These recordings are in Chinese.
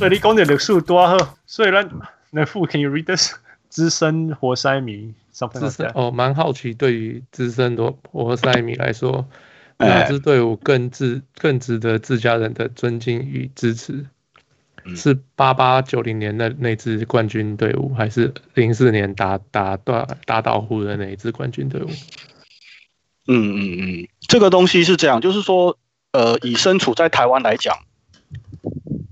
对，你讲的历史多好，所以咱那副 Can you read this？资深活塞迷 like that。哦，蛮好奇，对于资深的活塞迷来说，哪支队伍更值更值得自家人的尊敬与支持？是八八九零年那那支冠军队伍，还是零四年打打断打倒湖的那一支冠军队伍？嗯嗯嗯，这个东西是这样，就是说，呃，以身处在台湾来讲。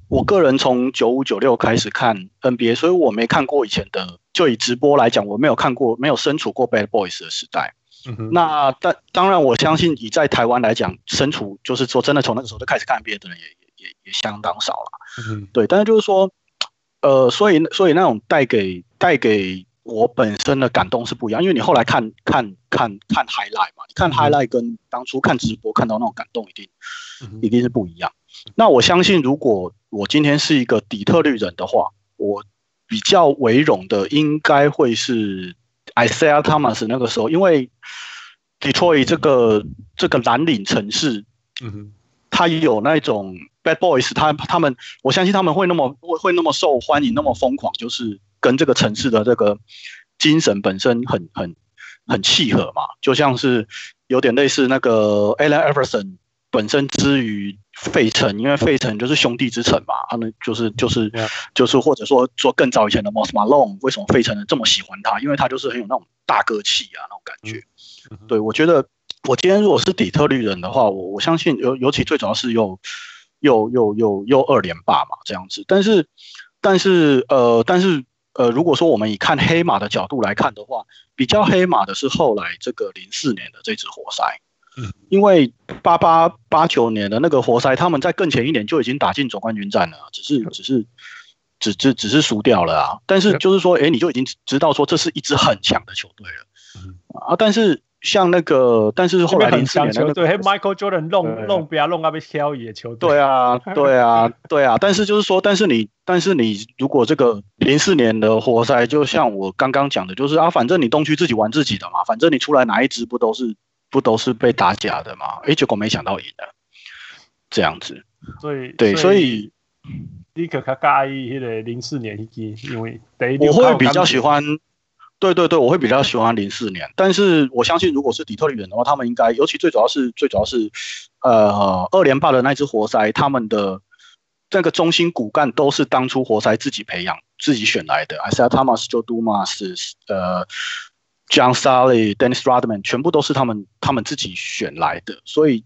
我个人从九五九六开始看 NBA，所以我没看过以前的。就以直播来讲，我没有看过，没有身处过 Bad Boys 的时代。嗯、那但当然，我相信以在台湾来讲，身处就是说真的从那个时候就开始看 NBA 的人也也也也相当少了。嗯、对，但是就是说，呃，所以所以那种带给带给我本身的感动是不一样，因为你后来看看看看 highlight 嘛，你看 highlight 跟当初看直播看到那种感动一定、嗯、一定是不一样。那我相信，如果我今天是一个底特律人的话，我比较为荣的应该会是 Isiah Thomas 那个时候，因为 Detroit 这个这个蓝领城市，嗯哼，他也有那种 Bad Boys，他他们我相信他们会那么会会那么受欢迎，那么疯狂，就是跟这个城市的这个精神本身很很很契合嘛，就像是有点类似那个 Allen Iverson。本身之于费城，因为费城就是兄弟之城嘛，他们就是就是就是或者说说更早以前的 Moses Malone，为什么费城人这么喜欢他？因为他就是很有那种大哥气啊，那种感觉。对，我觉得我今天如果是底特律人的话，我我相信尤尤其最主要是又又又又又二连霸嘛这样子。但是但是呃但是呃，如果说我们以看黑马的角度来看的话，比较黑马的是后来这个零四年的这支活塞。因为八八八九年的那个活塞，他们在更前一年就已经打进总冠军战了，只是只是只只只是输掉了啊。但是就是说，哎，你就已经知道说这是一支很强的球队了啊。但是像那个，但是后来零四年的对，Michael Jordan 弄弄不要弄啊，被挑野球队。对啊，对啊，对啊。但是就是说，但是你但是你如果这个零四年的活塞，就像我刚刚讲的，就是啊，反正你东区自己玩自己的嘛，反正你出来哪一支不都是。不都是被打假的吗？哎，结果没想到赢了，这样子。所以对，所以你可可介意那个零四年一因为我会比较喜欢。对对对，我会比较喜欢零四年。但是我相信，如果是底特律人的话，他们应该，尤其最主要是最主要是，呃，二连霸的那支活塞，他们的这个中心骨干都是当初活塞自己培养、自己选来的。Isiah Thomas、Joe Dumars，呃。John Salley、Dennis Rodman 全部都是他们他们自己选来的，所以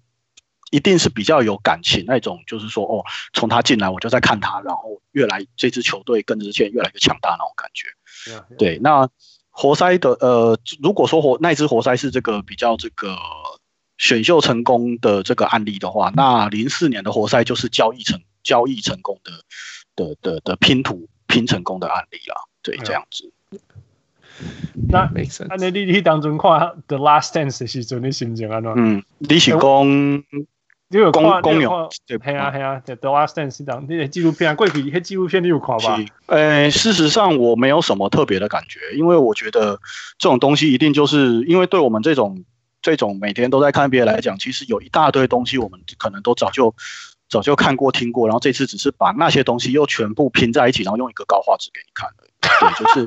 一定是比较有感情那种，就是说哦，从他进来我就在看他，然后越来这支球队跟着之前越来越强大那种感觉。Yeah, yeah. 对，那活塞的呃，如果说活那支活塞是这个比较这个选秀成功的这个案例的话，那零四年的活塞就是交易成交易成功的的的的拼图拼成功的案例了。对，Yeah. 这样子。那没事。那你你当中看《The Last Dance》的时阵，你心情安怎？嗯，你是讲你有看公牛？对，系啊系啊，《The Last Dance》是当那个纪录片，过去迄纪录片你有看吧？呃，事实上我没有什么特别的感觉，因为我觉得这种东西一定就是因为对我们这种这种每天都在看 NBA 来讲，其实有一大堆东西我们可能都早就早就看过听过，然后这次只是把那些东西又全部拼在一起，然后用一个高画质给你看的。对，就是，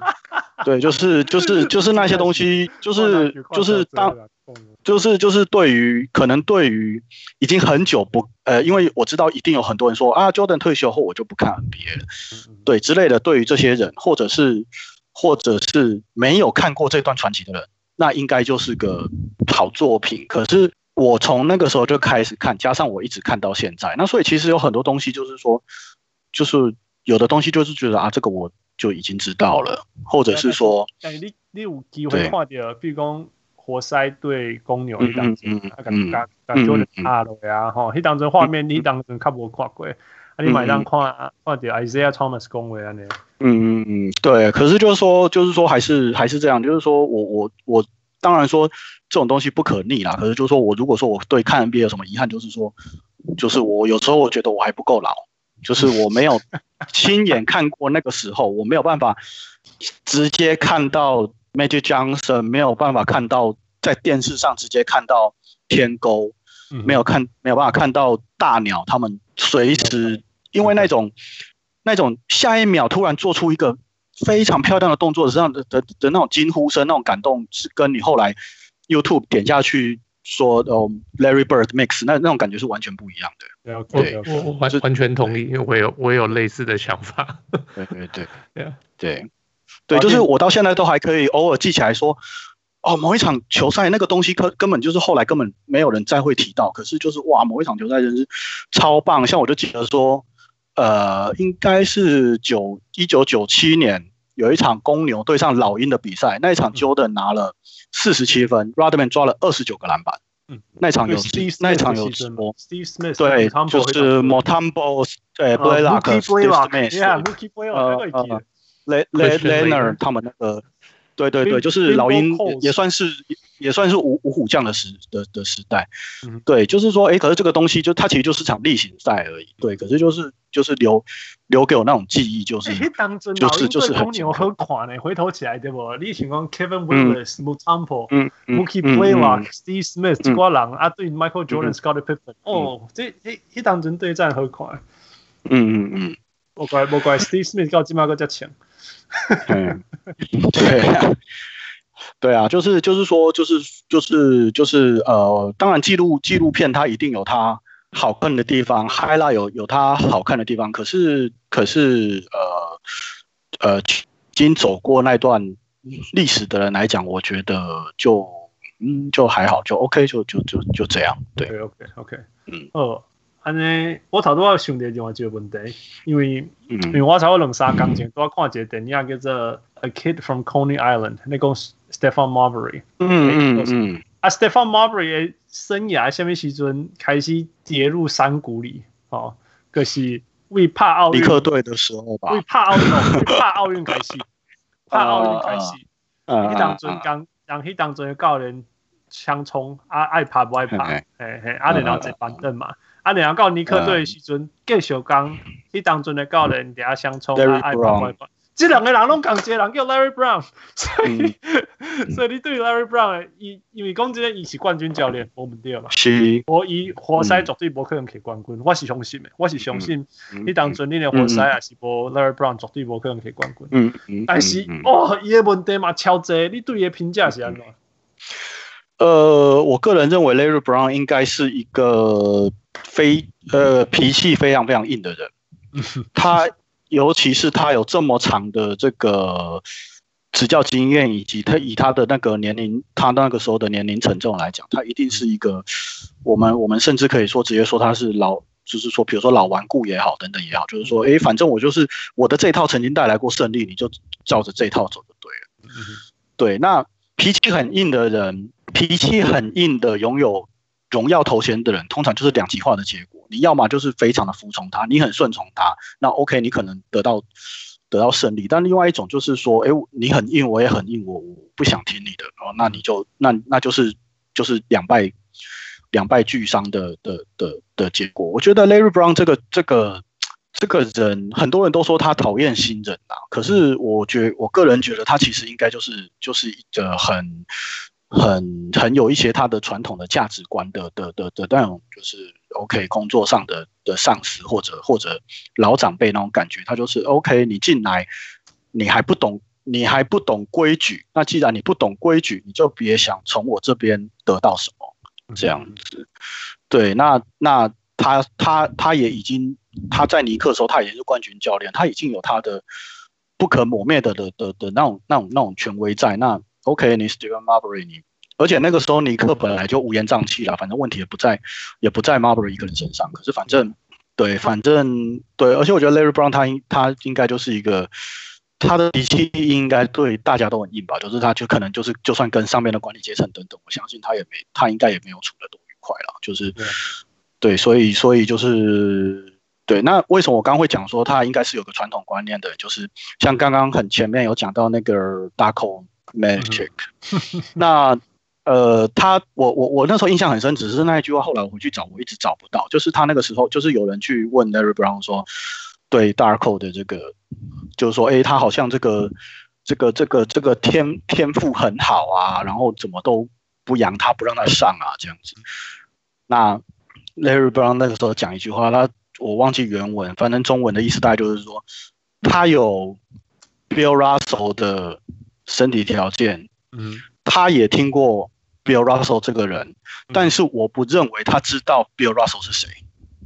对，就是，就是，就是那些东西，就是，就是当，就是，就是对于可能对于已经很久不，呃，因为我知道一定有很多人说啊，Jordan 退休后我就不看 NBA 了，对之类的。对于这些人，或者是，或者是没有看过这段传奇的人，那应该就是个好作品。可是我从那个时候就开始看，加上我一直看到现在，那所以其实有很多东西就是说，就是有的东西就是觉得啊，这个我。就已经知道了，或者是说，但你你有机会看到，比如讲活塞对公牛一当中，啊，感觉感觉差了呀，吼，迄当中画面你当中较无看过，啊，你买当看看到 Isiah Thomas 讲话安尼，嗯嗯嗯，对，可是就是说，就是说，还是还是这样，就是说我我我当然说这种东西不可逆啦，可是就是说我如果说我对看 NBA 有什么遗憾，就是说，就是我有时候我觉得我还不够老。就是我没有亲眼看过那个时候，我没有办法直接看到 Magic Johnson，没有办法看到在电视上直接看到天沟，没有看没有办法看到大鸟他们随时，因为那种那种下一秒突然做出一个非常漂亮的动作，这样的的的那种惊呼声，那种感动，是跟你后来 YouTube 点下去说哦 Larry Bird Mix 那那种感觉是完全不一样的。对，我我完完全同意，因为我有我有类似的想法。对对对 对对对，就是我到现在都还可以偶尔记起来说。哦，某一场球赛那个东西，根根本就是后来根本没有人再会提到。可是就是哇，某一场球赛真是超棒。像我就记得说，呃，应该是九一九九七年有一场公牛对上老鹰的比赛，那一场 Jordan 拿了四十七分，Rodman 抓了二十九个篮板。嗯，那场有那场有直播。Steve Smith 对，就是 Motombo，对 Blaylock，Steve Smith，呃呃 Leonard 他们那个。对对对，就是老鹰也算是也也算是五五虎将的时的的时代，嗯，对，就是说，哎，可是这个东西就它其实就是场例行赛而已，对，可是就是就是留留给我那种记忆，就是就是就是很牛很款呢，回头起来对不？你情况 Kevin Willis、Mutombo、嗯、Mookie Blaylock、Steve Smith 这挂人啊，对 Michael Jordan、Scottie Pippen，哦，这这一当真对战很款，嗯嗯嗯，不怪不怪 Steve Smith 到今嘛个加强。嗯，对啊，对啊，就是就是说，就是就是就是呃，当然纪录纪录片它一定有它好看的地方，highlight 有有它好看的地方，可是可是呃呃，经走过那段历史的人来讲，我觉得就嗯就还好，就 OK，就就就就这样，对，OK OK 嗯，哦。安尼，我头拄仔想着另外一个问题，因为、嗯、因为我差不多两三工前拄仔看一个电影叫做《A Kid from Coney Island》，那个 Stephon Marbury。嗯嗯嗯。啊，Stephon Marbury 的生涯什么时阵开始跌入山谷里？哦，可、就是为怕奥运。尼克队的时候吧。为怕奥运，为怕奥运开始，怕奥运开始。啊。迄当阵刚，让迄当阵的教练枪冲，啊爱拍不爱拍，嘿嘿，啊然后坐板凳嘛。啊，然后到尼克队的时阵，继续讲，迄当阵的教练底下相冲啊，爱跑爱跑，这两个人拢讲一个人叫 Larry Brown，所以、嗯、所以你对 Larry Brown，伊因为讲这个伊是冠军教练，我们对嘛？是。我伊活塞绝对无可能摕冠军，我是相信的，我是相信，你当阵你的活塞也是无 Larry Brown 绝对无可能摕冠军。嗯嗯。但是哦，伊的问题嘛超济，你对伊的评价是安怎？呃，我个人认为 Larry Brown 应该是一个。非呃脾气非常非常硬的人，他尤其是他有这么长的这个执教经验，以及他以他的那个年龄，他那个时候的年龄沉重来讲，他一定是一个我们我们甚至可以说直接说他是老，就是说比如说老顽固也好，等等也好，就是说哎，反正我就是我的这套曾经带来过胜利，你就照着这套走就对了。对，那脾气很硬的人，脾气很硬的拥有。荣耀头衔的人，通常就是两极化的结果。你要么就是非常的服从他，你很顺从他，那 OK，你可能得到得到胜利。但另外一种就是说，哎，你很硬，我也很硬，我我不想听你的哦，那你就那那就是就是两败两败俱伤的的的的结果。我觉得 Larry Brown 这个这个这个人，很多人都说他讨厌新人呐，可是我觉我个人觉得他其实应该就是就是一个很。很很有一些他的传统的价值观的的的的那种，就是 OK 工作上的的上司或者或者老长辈那种感觉，他就是 OK，你进来，你还不懂，你还不懂规矩，那既然你不懂规矩，你就别想从我这边得到什么这样子。对，那那他他他也已经他在尼克的时候，他也是冠军教练，他已经有他的不可磨灭的的的的那种那种那种权威在那。OK，你 Stephon Marbury，你，而且那个时候尼克本来就乌烟瘴气了，反正问题也不在，也不在 Marbury 一个人身上。可是反正，对，反正对，而且我觉得 Larry Brown 他应他应该就是一个，他的脾气应该对大家都很硬吧，就是他就可能就是就算跟上面的管理阶层等等，我相信他也没他应该也没有处得多愉快了，就是对，对，所以所以就是对，那为什么我刚刚会讲说他应该是有个传统观念的，就是像刚刚很前面有讲到那个 Darko。Magic，那呃，他我我我那时候印象很深，只是那一句话后来我回去找，我一直找不到。就是他那个时候，就是有人去问 Larry Brown 说，对 Darko 的这个，就是说，哎，他好像这个这个这个这个天天赋很好啊，然后怎么都不养他，不让他上啊，这样子。那 Larry Brown 那个时候讲一句话，他我忘记原文，反正中文的意思大概就是说，他有 Bill Russell 的身体条件，嗯，他也听过 Bill Russell 这个人，但是我不认为他知道 Bill Russell 是谁。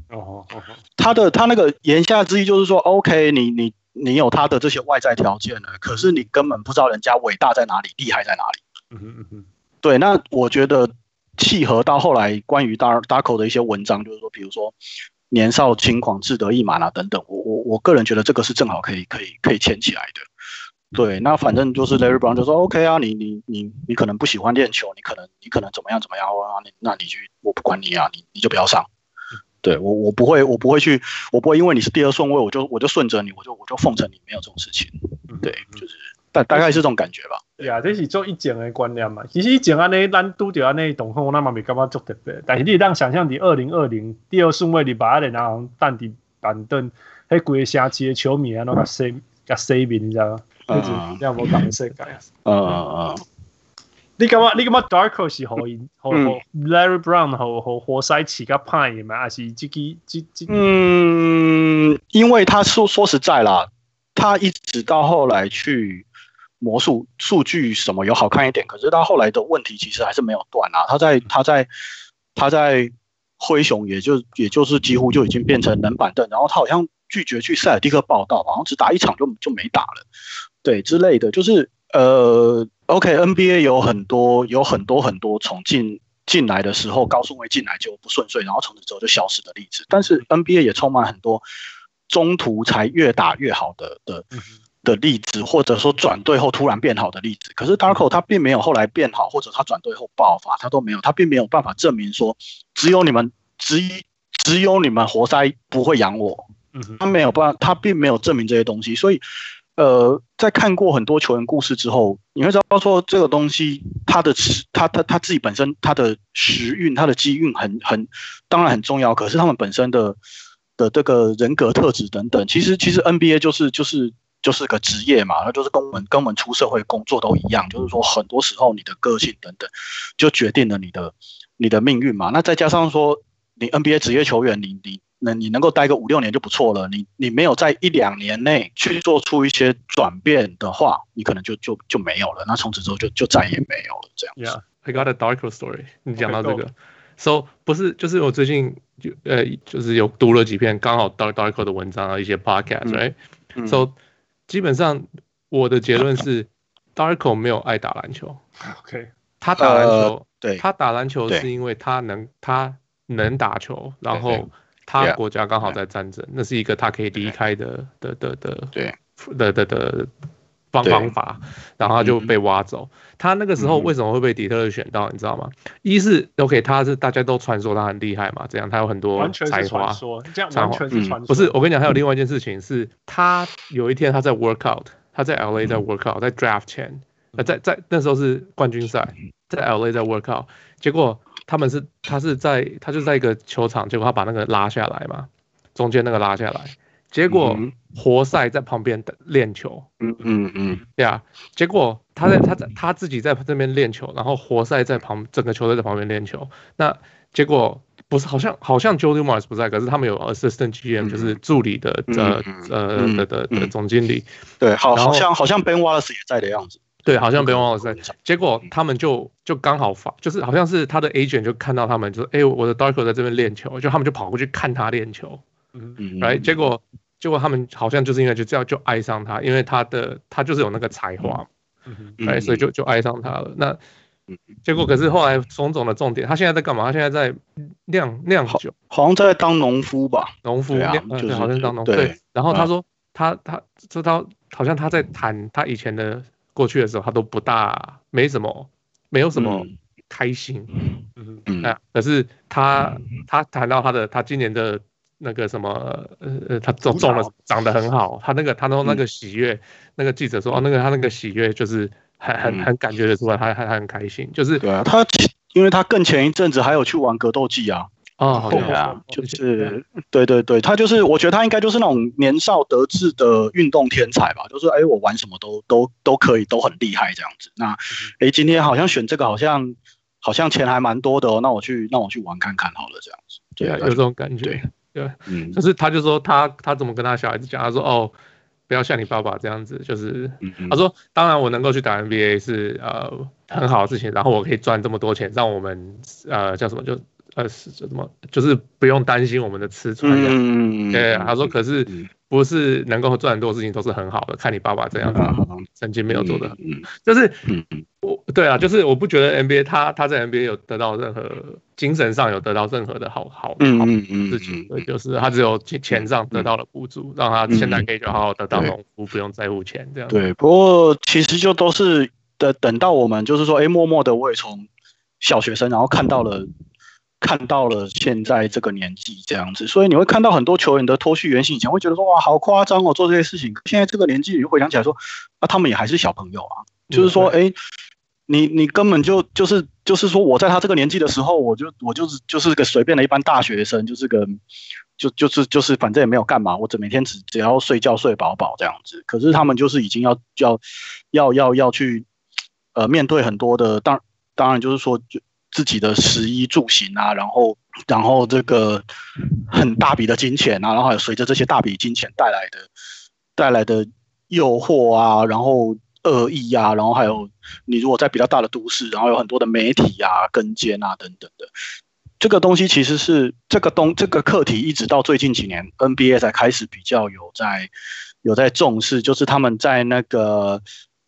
哦哦，他的他那个言下之意就是说，OK，你你你有他的这些外在条件了，可是你根本不知道人家伟大在哪里，厉害在哪里。嗯哼嗯哼，对，那我觉得契合到后来关于 Darko 的一些文章，就是说，比如说年少轻狂、志得意满啊等等，我我我个人觉得这个是正好可以可以可以牵起来的。对，那反正就是 Larry Brown 就说 OK 啊，你你你你可能不喜欢练球，你可能你可能怎么样怎么样啊，你那你去我不管你啊，你你就不要上。对我，我不会，我不会去，我不会因为你是第二顺位，我就我就顺着你，我就我就奉承你，没有这种事情。对，就是大大概是这种感觉吧。对啊，这是做一整的观念嘛。其实一整安尼，咱拄着安尼动况，我那么没感觉足特别。但是你当想象你二零二零第二顺位你把阿连拿淡底板凳，迄规个城市的球迷啊，拢甲洗甲洗面，你知道吗？嗯，这样无讲世界。嗯嗯嗯。你感觉你感觉 Darko 是互因互互 Larry Brown 互互活塞起个派嘛？还是这个这这？嗯，因为他说说实在啦，他一直到后来去魔术数据什么有好看一点，可是到后来的问题其实还是没有断啊。他在他在他在灰熊也就也就是几乎就已经变成冷板凳，然后他好像拒绝去塞尔蒂克报道，好像只打一场就就没打了，对之类的，就是呃。OK，NBA 有很多有很多很多从进进来的时候高顺位进来就不顺遂，然后从此之后就消失的例子。但是 NBA 也充满很多中途才越打越好的的的例子，或者说转队后突然变好的例子。可是 Darko 他并没有后来变好，或者他转队后爆发，他都没有，他并没有办法证明说只有你们只只有你们活塞不会养我。他没有办法，他并没有证明这些东西，所以。呃，在看过很多球员故事之后，你会知道说这个东西，他的他他他自己本身他的时运、他的机运很很当然很重要，可是他们本身的的这个人格特质等等，其实其实 NBA 就是就是就是个职业嘛，那就是跟我们跟我们出社会工作都一样，就是说很多时候你的个性等等就决定了你的你的命运嘛。那再加上说你 NBA 职业球员，你你。那你能够待个五六年就不错了。你你没有在一两年内去做出一些转变的话，你可能就就就没有了。那从此之后就就再也没有了。这样。Yeah, I got a Darko story。你讲到这个，So 不是就是我最近就呃就是有读了几篇刚好 Dark Darko 的文章啊，一些 podcast，right？So、嗯嗯、基本上我的结论是 Darko 没有爱打篮球。OK，他打篮球，呃、对，他打篮球是因为他能他能打球，然后。他国家刚好在战争，那是一个他可以离开的的的的对的的的方方法，然后他就被挖走。他那个时候为什么会被底特律选到？你知道吗？一是 OK，他是大家都传说他很厉害嘛，这样他有很多才华。这样完全是传说。不是，我跟你讲，还有另外一件事情是，他有一天他在 workout，他在 LA 在 workout，在 draft 前，呃，在在那时候是冠军赛，在 LA 在 workout，结果。他们是他是在他就在一个球场，结果他把那个拉下来嘛，中间那个拉下来，结果活塞在旁边练球，嗯嗯嗯，对啊，结果他在他在他自己在这边练球，然后活塞在旁整个球队在旁边练球，那结果不是好像好像 Jody Morris 不在，可是他们有 assistant GM 就是助理的呃呃的的的总经理，对，好好像好像 Ben Wallace 也在的样子。对，好像别忘了在。结果他们就就刚好发，就是好像是他的 agent 就看到他们，就说：“哎，我的 Darko 在这边练球。”就他们就跑过去看他练球。嗯嗯。来，结果结果他们好像就是因为就这样就爱上他，因为他的他就是有那个才华。嗯嗯。哎，所以就就爱上他了。那结果可是后来种种的重点，他现在在干嘛？他现在在酿酿酒，好像在当农夫吧？农夫，对，好像当农夫。对。然后他说他他说他好像他在谈他以前的。过去的时候，他都不大，没什么，没有什么开心，嗯。嗯，啊，可是他他谈到他的，他今年的那个什么，呃呃，他种种了，长得很好，他那个他说那个喜悦，那个记者说哦，那个他那个喜悦就是很很很感觉得出来，他他很开心，就是对啊，他因为他更前一阵子还有去玩格斗技啊。哦，对啊，就是，对对对，他就是，我觉得他应该就是那种年少得志的运动天才吧，就是，哎，我玩什么都都都可以，都很厉害这样子。那，哎，今天好像选这个，好像好像钱还蛮多的哦，那我去，那我去玩看看好了，这样子。对啊，有这种感觉，对，嗯，就是他就说他他怎么跟他小孩子讲，他说哦，不要像你爸爸这样子，就是、嗯、他说当然我能够去打 NBA 是呃很好的事情，然后我可以赚这么多钱，让我们呃叫什么就。呃，是什么？就是不用担心我们的吃穿。嗯对，他说，可是不是能够赚很多事情都是很好的。看你爸爸这样子，曾经没有做的，嗯，就是，我，对啊，就是我不觉得 NBA 他他在 NBA 有得到任何精神上有得到任何的好好好事情，就是他只有钱钱上得到了补助，让他现在可以就好好的当农夫，不用在乎钱这样。对，不过其实就都是的，等到我们就是说，哎，默默的我也从小学生，然后看到了。看到了现在这个年纪这样子，所以你会看到很多球员的脱序原型，以前会觉得说哇好夸张哦，做这些事情。现在这个年纪，你会回想起来说，啊他们也还是小朋友啊，就是说，哎，你你根本就就是就是说，我在他这个年纪的时候，我就我就是就是个随便的一般大学生，就是个就就是就是反正也没有干嘛，我只每天只只要睡觉睡饱饱这样子。可是他们就是已经要要要要要去呃面对很多的，当当然就是说就。自己的食衣住行啊，然后，然后这个很大笔的金钱啊，然后还有随着这些大笔金钱带来的带来的诱惑啊，然后恶意啊，然后还有你如果在比较大的都市，然后有很多的媒体啊跟监啊等等的，这个东西其实是这个东这个课题一直到最近几年 NBA 才开始比较有在有在重视，就是他们在那个。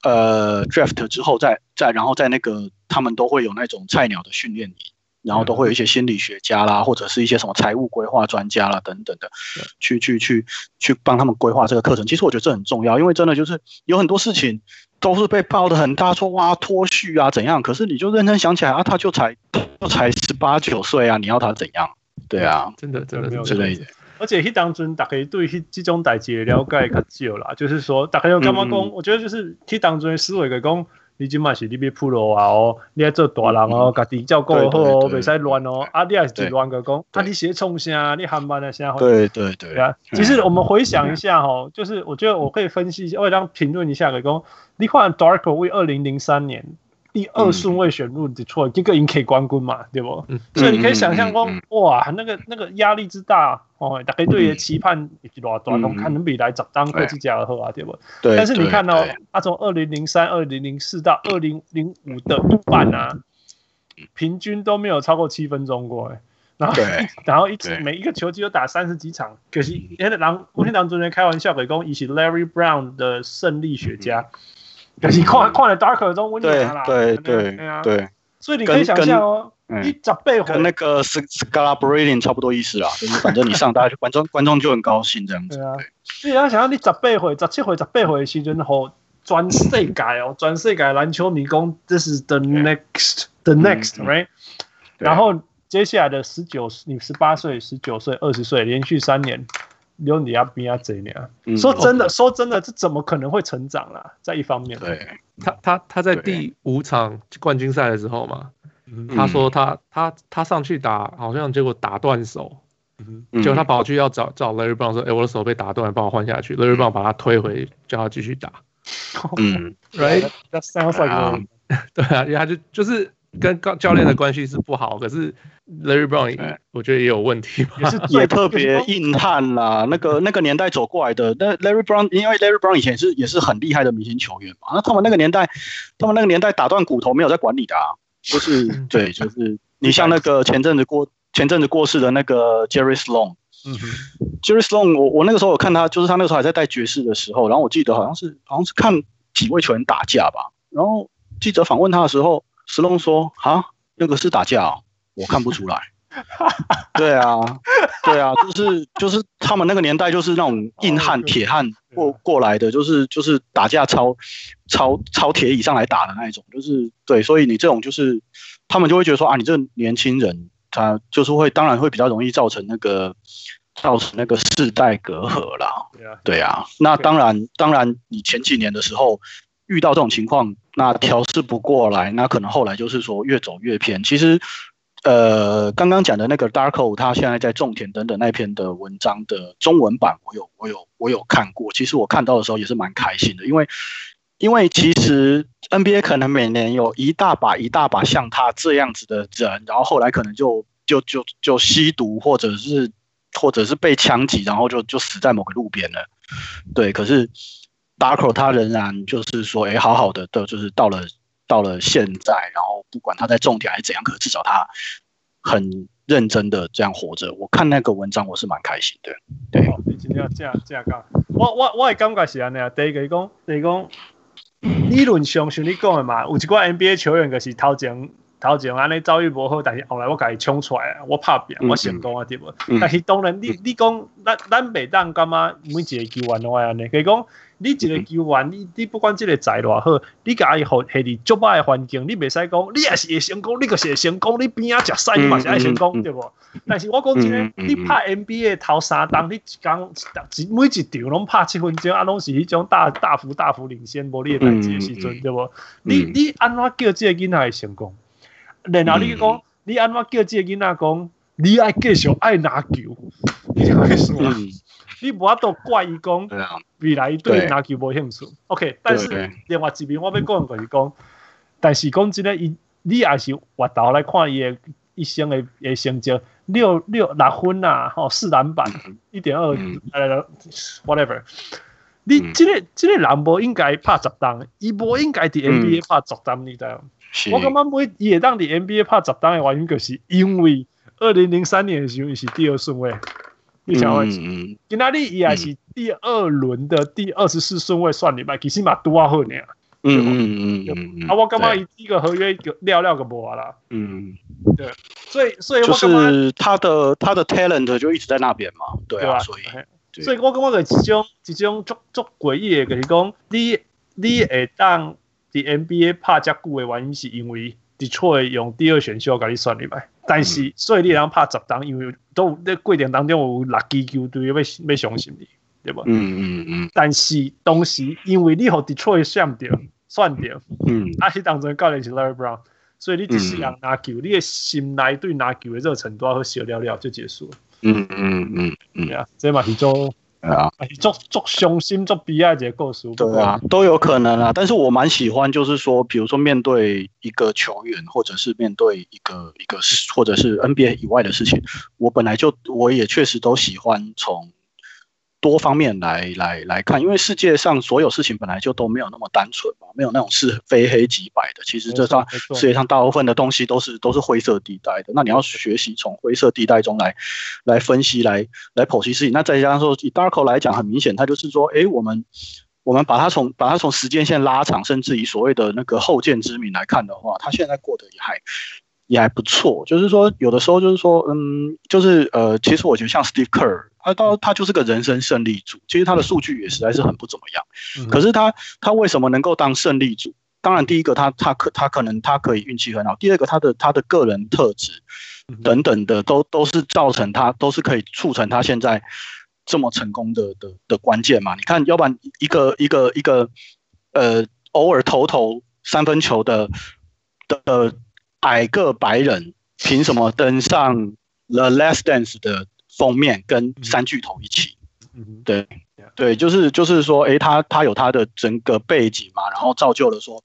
呃，draft 之后再再，然后在那个他们都会有那种菜鸟的训练营，然后都会有一些心理学家啦，或者是一些什么财务规划专家啦等等的，去去去去帮他们规划这个课程。其实我觉得这很重要，因为真的就是有很多事情都是被爆的很大，说哇脱序啊怎样，可是你就认真想起来啊，他就才就才十八九岁啊，你要他怎样？对啊，真的真的之类的。而且迄当中大家对迄这种代志的了解较少啦，就是说大家有干嘛讲？我觉得就是迄当中思维个讲，你即嘛是你要铺路啊哦，你要做大人哦，家己照顾好哦，袂使乱哦。啊，你也是乱个讲，啊，你写创啥？你喊班的啥？对对对。啊，其实我们回想一下吼，就是我觉得我可以分析一下，我当评论一下个讲，你看 Darko 为二零零三年。第二顺位选入的错，这个赢 K 冠军嘛，对不？嗯、所以你可以想象说，嗯嗯嗯、哇，那个那个压力之大哦，大家对于期盼以及多少，可能比来找当科技家的好啊，对不？对。但是你看到他从二零零三、二零零四到二零零五的一半啊，平均都没有超过七分钟过哎。然后，然后一直每一个球季都打三十几场，可惜因为狼，我听狼主任开玩笑，给讲，以及 Larry Brown 的胜利学家。可是看看了 Darko 中温暖啦，对对对对，所以你可以想象哦，一十倍跟那个 Scalabrine 差不多意思啦，就 是反正你上大家观众观众就很高兴这样子。对啊，所以要想要你十倍回、十七回、十倍回的时阵吼，全世界哦，全世界篮球迷宫，this is the next，the next，right？然后接下来的十九，你十八岁、十九岁、二十岁，连续三年。有你要比较这样，说真的，说真的，这怎么可能会成长啦？在一方面，对，他他他在第五场冠军赛的时候嘛，他说他他他上去打，好像结果打断手，结果他跑去要找找 Larry Brown 说，哎，我的手被打断，帮我换下去。Larry Brown 把他推回，叫他继续打。嗯，Right，That sounds like，对啊，因为他就就是。跟教练的关系是不好，可是 Larry Brown 我觉得也有问题吧，也是 也特别硬汉啦。那个 那个年代走过来的，那 Larry Brown 因为 Larry Brown 以前是也是很厉害的明星球员嘛。那他们那个年代，他们那个年代打断骨头没有在管理的啊，就是 对，就是你像那个前阵子过前阵子过世的那个 Jerry Sloan。嗯，Jerry Sloan，我我那个时候我看他，就是他那个时候还在带爵士的时候，然后我记得好像是好像是看几位球员打架吧，然后记者访问他的时候。史隆说：“啊，那个是打架哦，我看不出来。对啊，对啊，就是就是他们那个年代就是那种硬汉、铁汉过过来的，就是就是打架超超超铁椅上来打的那一种，就是对，所以你这种就是他们就会觉得说啊，你这个年轻人他就是会，当然会比较容易造成那个造成那个世代隔阂啦。对啊，那当然当然，你前几年的时候。”遇到这种情况，那调试不过来，那可能后来就是说越走越偏。其实，呃，刚刚讲的那个 Darko，他现在在种田等等那篇的文章的中文版，我有我有我有看过。其实我看到的时候也是蛮开心的，因为因为其实 NBA 可能每年有一大把一大把像他这样子的人，然后后来可能就就就就吸毒或者是或者是被枪击，然后就就死在某个路边了。对，可是 Darko 他仍然就是说，哎，好好的的，就是到了到了现在，然后不管他在重点还是怎样，可是至少他很认真的这样活着。我看那个文章，我是蛮开心的。对，哦、你今天要这样这样讲，我我我的感觉是安尼啊。第一个讲，第一个讲，理论上像你讲的嘛，有一寡 NBA 球员就是头前。头前安尼遭遇无好，但是后来我家己冲出来，我拍拼，我成功啊，对无？但是当然你，你你讲咱咱袂当感觉每一个球员拢爱安尼，可以讲你一个球员，你你不管即个才偌好，你家己互下伫足歹诶环境，你袂使讲你也是会成功，你个是会成功，你边仔食屎你嘛是爱成功，对无？但是我讲真诶，你拍 NBA 头三档，你一工每一场拢拍七分钟，啊，拢是迄种大大幅大幅领先无你诶代志诶时阵，对无？你你安怎叫即个囡仔会成功？然后你讲，你安怎叫即个囡仔讲，你爱继续爱拿球，你就会说，你无法度怪伊讲，未来对拿球无兴趣。OK，但是另外一边我要讲就是讲，但是讲真个，伊你也是回头来看伊诶一生的诶成绩，六六六分啊，吼四篮板，一点二呃 whatever，你这个这个人无应该拍十档，伊无应该伫 NBA 拍十档，你知道？我感觉每伊会当伫 NBA 拍十档的原因，就是因为二零零三年的时候是第二顺位，你想问？今仔日伊也是第二轮的第二十四顺位算入来，其实嘛拄啊好呢。嗯嗯嗯啊，我感觉伊一个合约了了个无啊啦。嗯，对，所以所以就是他的他的 talent 就一直在那边嘛，对啊，所以所以我感觉就一种一种足足诡异的，就是讲你你会当。伫 NBA 拍遮久的原因，是因为 Detroit 用第二选秀甲你选入来，但是所以你人拍十档，因为都在过程当中有六支球队要要相信你，对吧？嗯嗯嗯。但是当时，因为你和 Detroit 选着选着，嗯，啊，迄当中教练是 Larry Brown，所以你一世人拿球，你的心内对拿球的热忱都要好小了了就结束了。嗯嗯嗯嗯，对啊，这嘛是种。啊，做做雄心做悲哀这个故事，对啊，都有可能啊。但是我蛮喜欢，就是说，比如说面对一个球员，或者是面对一个一个，或者是 NBA 以外的事情，我本来就我也确实都喜欢从。多方面来来来看，因为世界上所有事情本来就都没有那么单纯嘛，没有那种是非黑即白的。其实这上世界上大部分的东西都是都是灰色地带的。那你要学习从灰色地带中来来分析，来来剖析事情。那再加上说，以 Darko 来讲，很明显他就是说，哎，我们我们把它从把它从时间线拉长，甚至以所谓的那个后见之明来看的话，他现在过得也还也还不错。就是说，有的时候就是说，嗯，就是呃，其实我觉得像 Steve Kerr。他到他就是个人生胜利组，其实他的数据也实在是很不怎么样。可是他他为什么能够当胜利组？当然，第一个他他可他可能他可以运气很好，第二个他的他的个人特质等等的都都是造成他都是可以促成他现在这么成功的的的关键嘛。你看，要不然一个一个一个呃偶尔投投三分球的的矮个白人，凭什么登上 The Last Dance 的？封面跟三巨头一起，嗯，对，对，就是就是说，诶，他他有他的整个背景嘛，然后造就了说，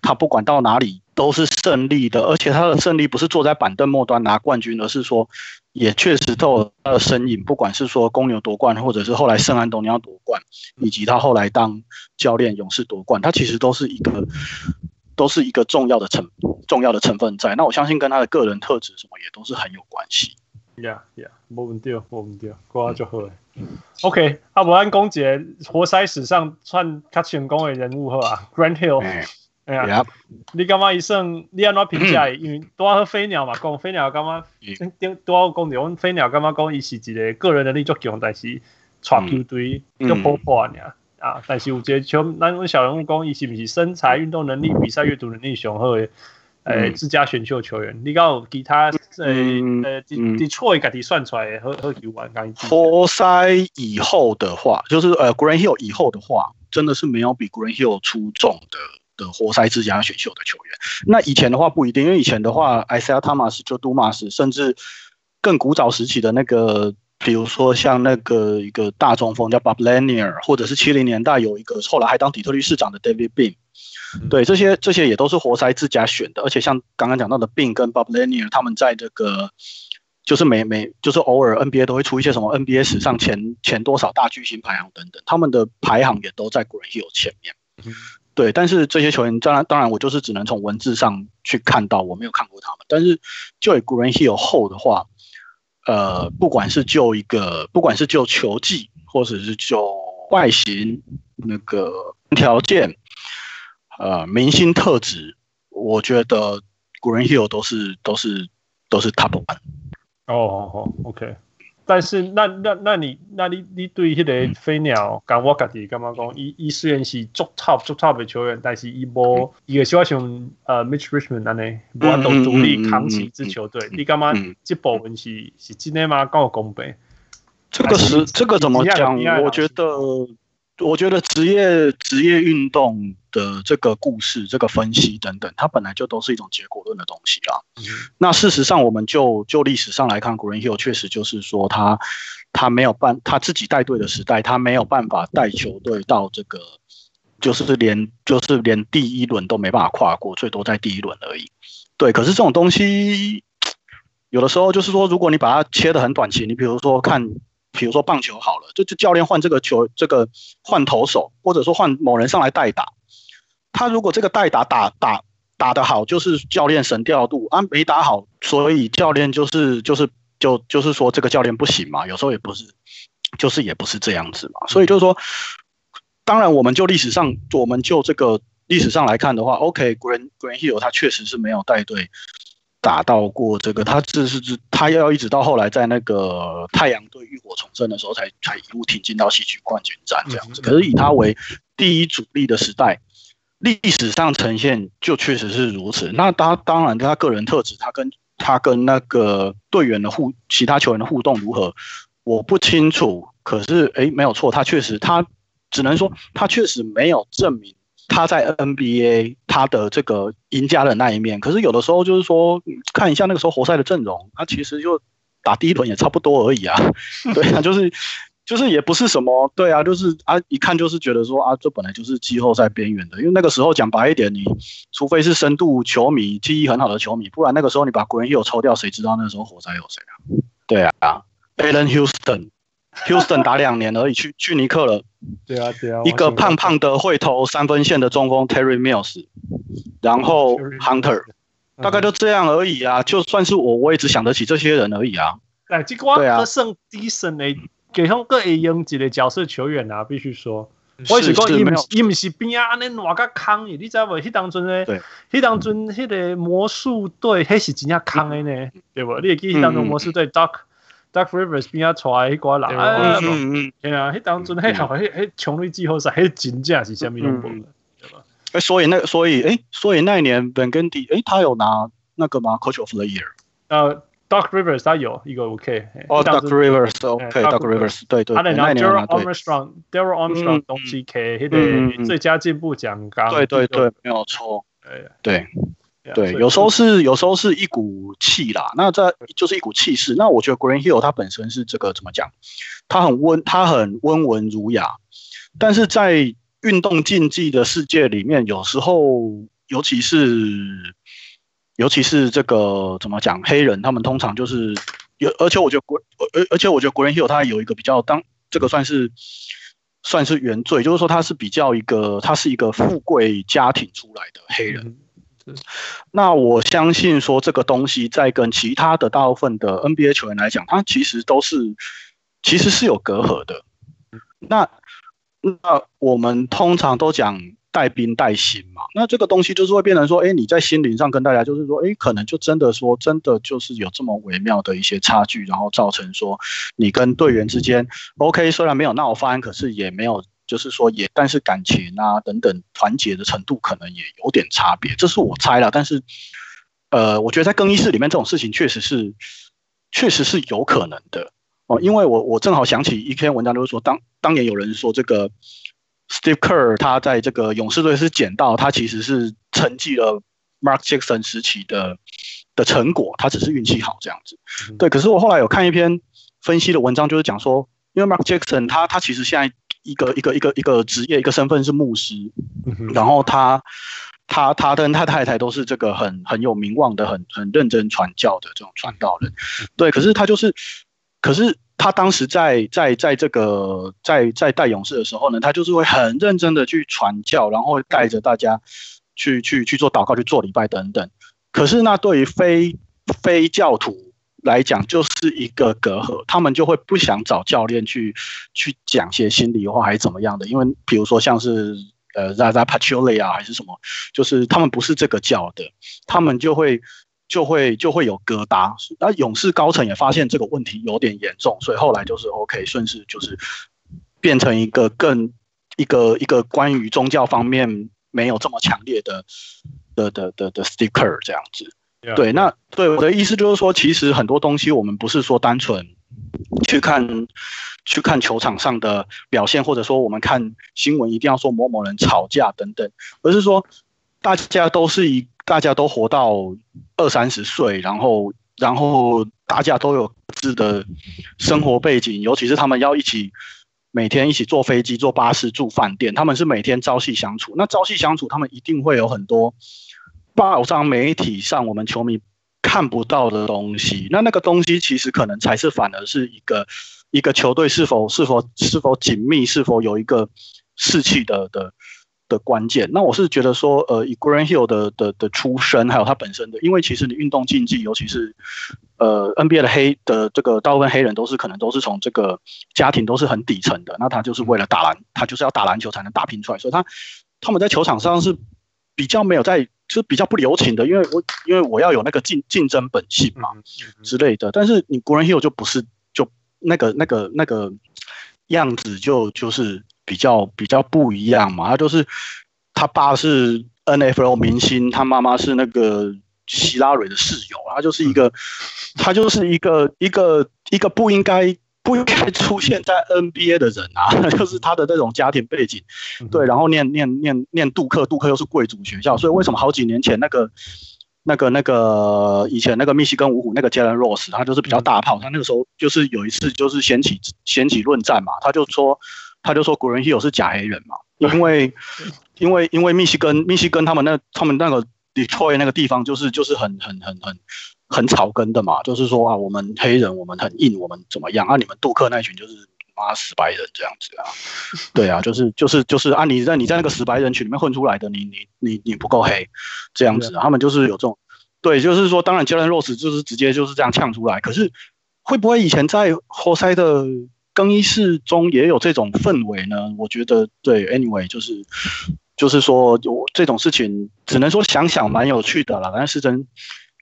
他不管到哪里都是胜利的，而且他的胜利不是坐在板凳末端拿冠军，而是说，也确实都有他的身影，不管是说公牛夺冠，或者是后来圣安东尼奥夺冠，以及他后来当教练勇士夺冠，他其实都是一个都是一个重要的成重要的成分在。那我相信跟他的个人特质什么也都是很有关系。呀呀，无问题，无问题，过就好诶。OK，啊，无咱讲一个活塞史上算较成功诶人物好啊，Grant Hill。哎呀，你感觉伊算？你安怎评价？因为拄仔好飞鸟嘛讲，飞鸟感觉顶，拄仔讲着，阮飞鸟感觉讲伊是一个个人能力足强，但是带球队足破破尔啊。但是有一个像咱阮小人物讲，伊是毋是身材、运动能力、比赛阅读能力上好诶？诶，自家选秀球员，嗯、你讲其他诶呃，Detroit 家己算出来好好球员，活塞以后的话，就是呃，Grant Hill 以后的话，真的是没有比 Grant Hill 出众的的活塞自家选秀的球员。那以前的话不一定，因为以前的话，Isaiah Thomas 就 Dumas，甚至更古早时期的那个，比如说像那个一个大中锋叫 Bob Lanier，或者是七零年代有一个后来还当底特律市长的 David Beam。对，这些这些也都是活塞自家选的，而且像刚刚讲到的 Bean 跟 Bob Lanier 他们在这个就是每每就是偶尔 NBA 都会出一些什么 NBA 史上前前多少大巨星排行等等，他们的排行也都在 Grant Hill 前面。嗯、对，但是这些球员当然当然我就是只能从文字上去看到，我没有看过他们。但是就以 Grant Hill 后的话，呃，不管是就一个，不管是就球技，或者是就外形那个条件，呃，明星特质，我觉得 Grant Hill 都是都是都是 Top One。哦哦哦，OK。但是那那那你那你你对迄个飞鸟，讲、嗯、我家己感觉讲，伊伊虽然是足 top 足 top 的球员，但是伊无伊个小像呃 Mitch Richmond 安尼，无法度独立扛起一支球队。你感觉这部分是是真的吗？跟我公平？这个是这个怎么讲？我觉得。我觉得职业职业运动的这个故事、这个分析等等，它本来就都是一种结果论的东西啦。嗯、那事实上，我们就就历史上来看，Grant Hill 确实就是说他他没有办他自己带队的时代，他没有办法带球队到这个，就是连就是连第一轮都没办法跨过，最多在第一轮而已。对，可是这种东西有的时候就是说，如果你把它切得很短期，你比如说看。比如说棒球好了，就就教练换这个球，这个换投手，或者说换某人上来代打。他如果这个代打打打打得好，就是教练神调度啊；没打好，所以教练就是就是就就是说这个教练不行嘛。有时候也不是，就是也不是这样子嘛。所以就是说，当然我们就历史上，我们就这个历史上来看的话，OK，Grant Grant Hill 他确实是没有带队。打到过这个，他这是他要一直到后来在那个太阳队浴火重生的时候才，才才一路挺进到西区冠军战这样子。可是以他为第一主力的时代，历史上呈现就确实是如此。那他当然他个人特质，他跟他跟那个队员的互，其他球员的互动如何，我不清楚。可是诶，没有错，他确实，他只能说他确实没有证明。他在 NBA 他的这个赢家的那一面，可是有的时候就是说看一下那个时候活塞的阵容，他其实就打第一轮也差不多而已啊，对啊，就是就是也不是什么，对啊，就是啊一看就是觉得说啊，这本来就是季后赛边缘的，因为那个时候讲白一点，你除非是深度球迷、记忆很好的球迷，不然那个时候你把 Grant Hill 抽掉，谁知道那个时候活塞有谁啊？对啊，Allen Houston。Houston 打两年而已，去去尼克了。对啊，对啊。一个胖胖的会投三分线的中锋 Terry Mills，然后 Hunter，大概就这样而已啊。就算是我，我也只想得起这些人而已啊。哎，这个我算 decent 的，给上个 A 英级的角色球员啊，必须说。我是讲伊唔伊唔是边啊，安尼偌个坑，你知无？迄当阵咧，迄当阵迄个魔术队，迄是真正坑诶呢，对不？你会记迄当阵魔术队 Doc。Doc Rivers 边啊带迄个人，嗯嗯，对啊，迄当阵迄头迄迄冲入季后赛，迄真正是虾米东西，对吧？哎，所以那所以哎，所以那一年 Van Gundy 哎，他有拿那个吗？Coach of the Year？呃，Doc Rivers 他有一个 OK。哦，Doc Rivers OK，Doc Rivers 对对，他那年 Darrell Armstrong，Darrell Armstrong 东西 K，迄个最佳进步奖刚。对对对，没有错。对。对，有时候是有时候是一股气啦，那这就是一股气势。那我觉得 Green Hill 他本身是这个怎么讲？他很温，他很温文儒雅，但是在运动竞技的世界里面，有时候尤其是尤其是这个怎么讲？黑人他们通常就是有，而且我觉得国而而且我觉得 Grant Hill 他有一个比较当这个算是算是原罪，就是说他是比较一个他是一个富贵家庭出来的黑人。那我相信说这个东西在跟其他的大部分的 NBA 球员来讲，他其实都是其实是有隔阂的。那那我们通常都讲带兵带心嘛，那这个东西就是会变成说，哎，你在心灵上跟大家就是说，哎，可能就真的说真的就是有这么微妙的一些差距，然后造成说你跟队员之间，OK，虽然没有闹翻，可是也没有。就是说也，但是感情啊等等团结的程度可能也有点差别，这是我猜了。但是，呃，我觉得在更衣室里面这种事情确实是，确实是有可能的哦。因为我我正好想起一篇文章，就是说当当年有人说这个 Steve Kerr 他在这个勇士队是捡到他其实是承继了 Mark Jackson 时期的的成果，他只是运气好这样子。对，可是我后来有看一篇分析的文章，就是讲说，因为 Mark Jackson 他他其实现在。一个一个一个一个职业一个身份是牧师，然后他他他跟他太太都是这个很很有名望的、很很认真传教的这种传道人，对。可是他就是，可是他当时在在在这个在在带勇士的时候呢，他就是会很认真的去传教，然后带着大家去去去做祷告、去做礼拜等等。可是那对于非非教徒来讲，就是一个隔阂，他们就会不想找教练去去讲些心里话，还是怎么样的？因为比如说像是。呃，Zaza Pachulia 啊，还是什么？就是他们不是这个教的，他们就会就会就会有疙瘩。那勇士高层也发现这个问题有点严重，所以后来就是 OK，顺势就是变成一个更一个一个关于宗教方面没有这么强烈的的的的的 sticker 这样子。对，那对我的意思就是说，其实很多东西我们不是说单纯去看。去看球场上的表现，或者说我们看新闻一定要说某某人吵架等等，而是说大家都是一，大家都活到二三十岁，然后然后大家都有各自的生活背景，尤其是他们要一起每天一起坐飞机、坐巴士、住饭店，他们是每天朝夕相处。那朝夕相处，他们一定会有很多报章媒体上我们球迷看不到的东西。那那个东西其实可能才是反而是一个。一个球队是否是否是否紧密，是否有一个士气的的的关键？那我是觉得说，呃，以 Green Hill 的的的出身，还有他本身的，因为其实你运动竞技，尤其是呃 NBA 的黑的这个大部分黑人都是可能都是从这个家庭都是很底层的，那他就是为了打篮，他就是要打篮球才能打拼出来，所以他他们在球场上是比较没有在，就是比较不留情的，因为我因为我要有那个竞竞争本性嘛之类的，但是你 Grant Hill 就不是就。那个、那个、那个样子就就是比较比较不一样嘛。他就是他爸是 NFL 明星，他妈妈是那个希拉蕊的室友。他就是一个，他就是一个一个一个不应该不应该出现在 NBA 的人啊。就是他的那种家庭背景，对，然后念念念念杜克，杜克又是贵族学校，所以为什么好几年前那个。那个那个以前那个密西根五虎那个 Jalen Rose，他就是比较大炮，他那个时候就是有一次就是掀起掀起论战嘛，他就说他就说 Grant Hill 是假黑人嘛，因为 因为因为密西根密西根他们那他们那个 Detroit 那个地方就是就是很很很很很草根的嘛，就是说啊我们黑人我们很硬我们怎么样啊你们杜克那群就是妈死白人这样子啊，对啊就是就是就是啊你在你在那个死白人群里面混出来的你你你你不够黑这样子，他们就是有这种。对，就是说，当然，Jalen Rose 就是直接就是这样呛出来。可是，会不会以前在活塞的更衣室中也有这种氛围呢？我觉得，对，anyway，就是就是说，我这种事情只能说想想蛮有趣的啦，但是真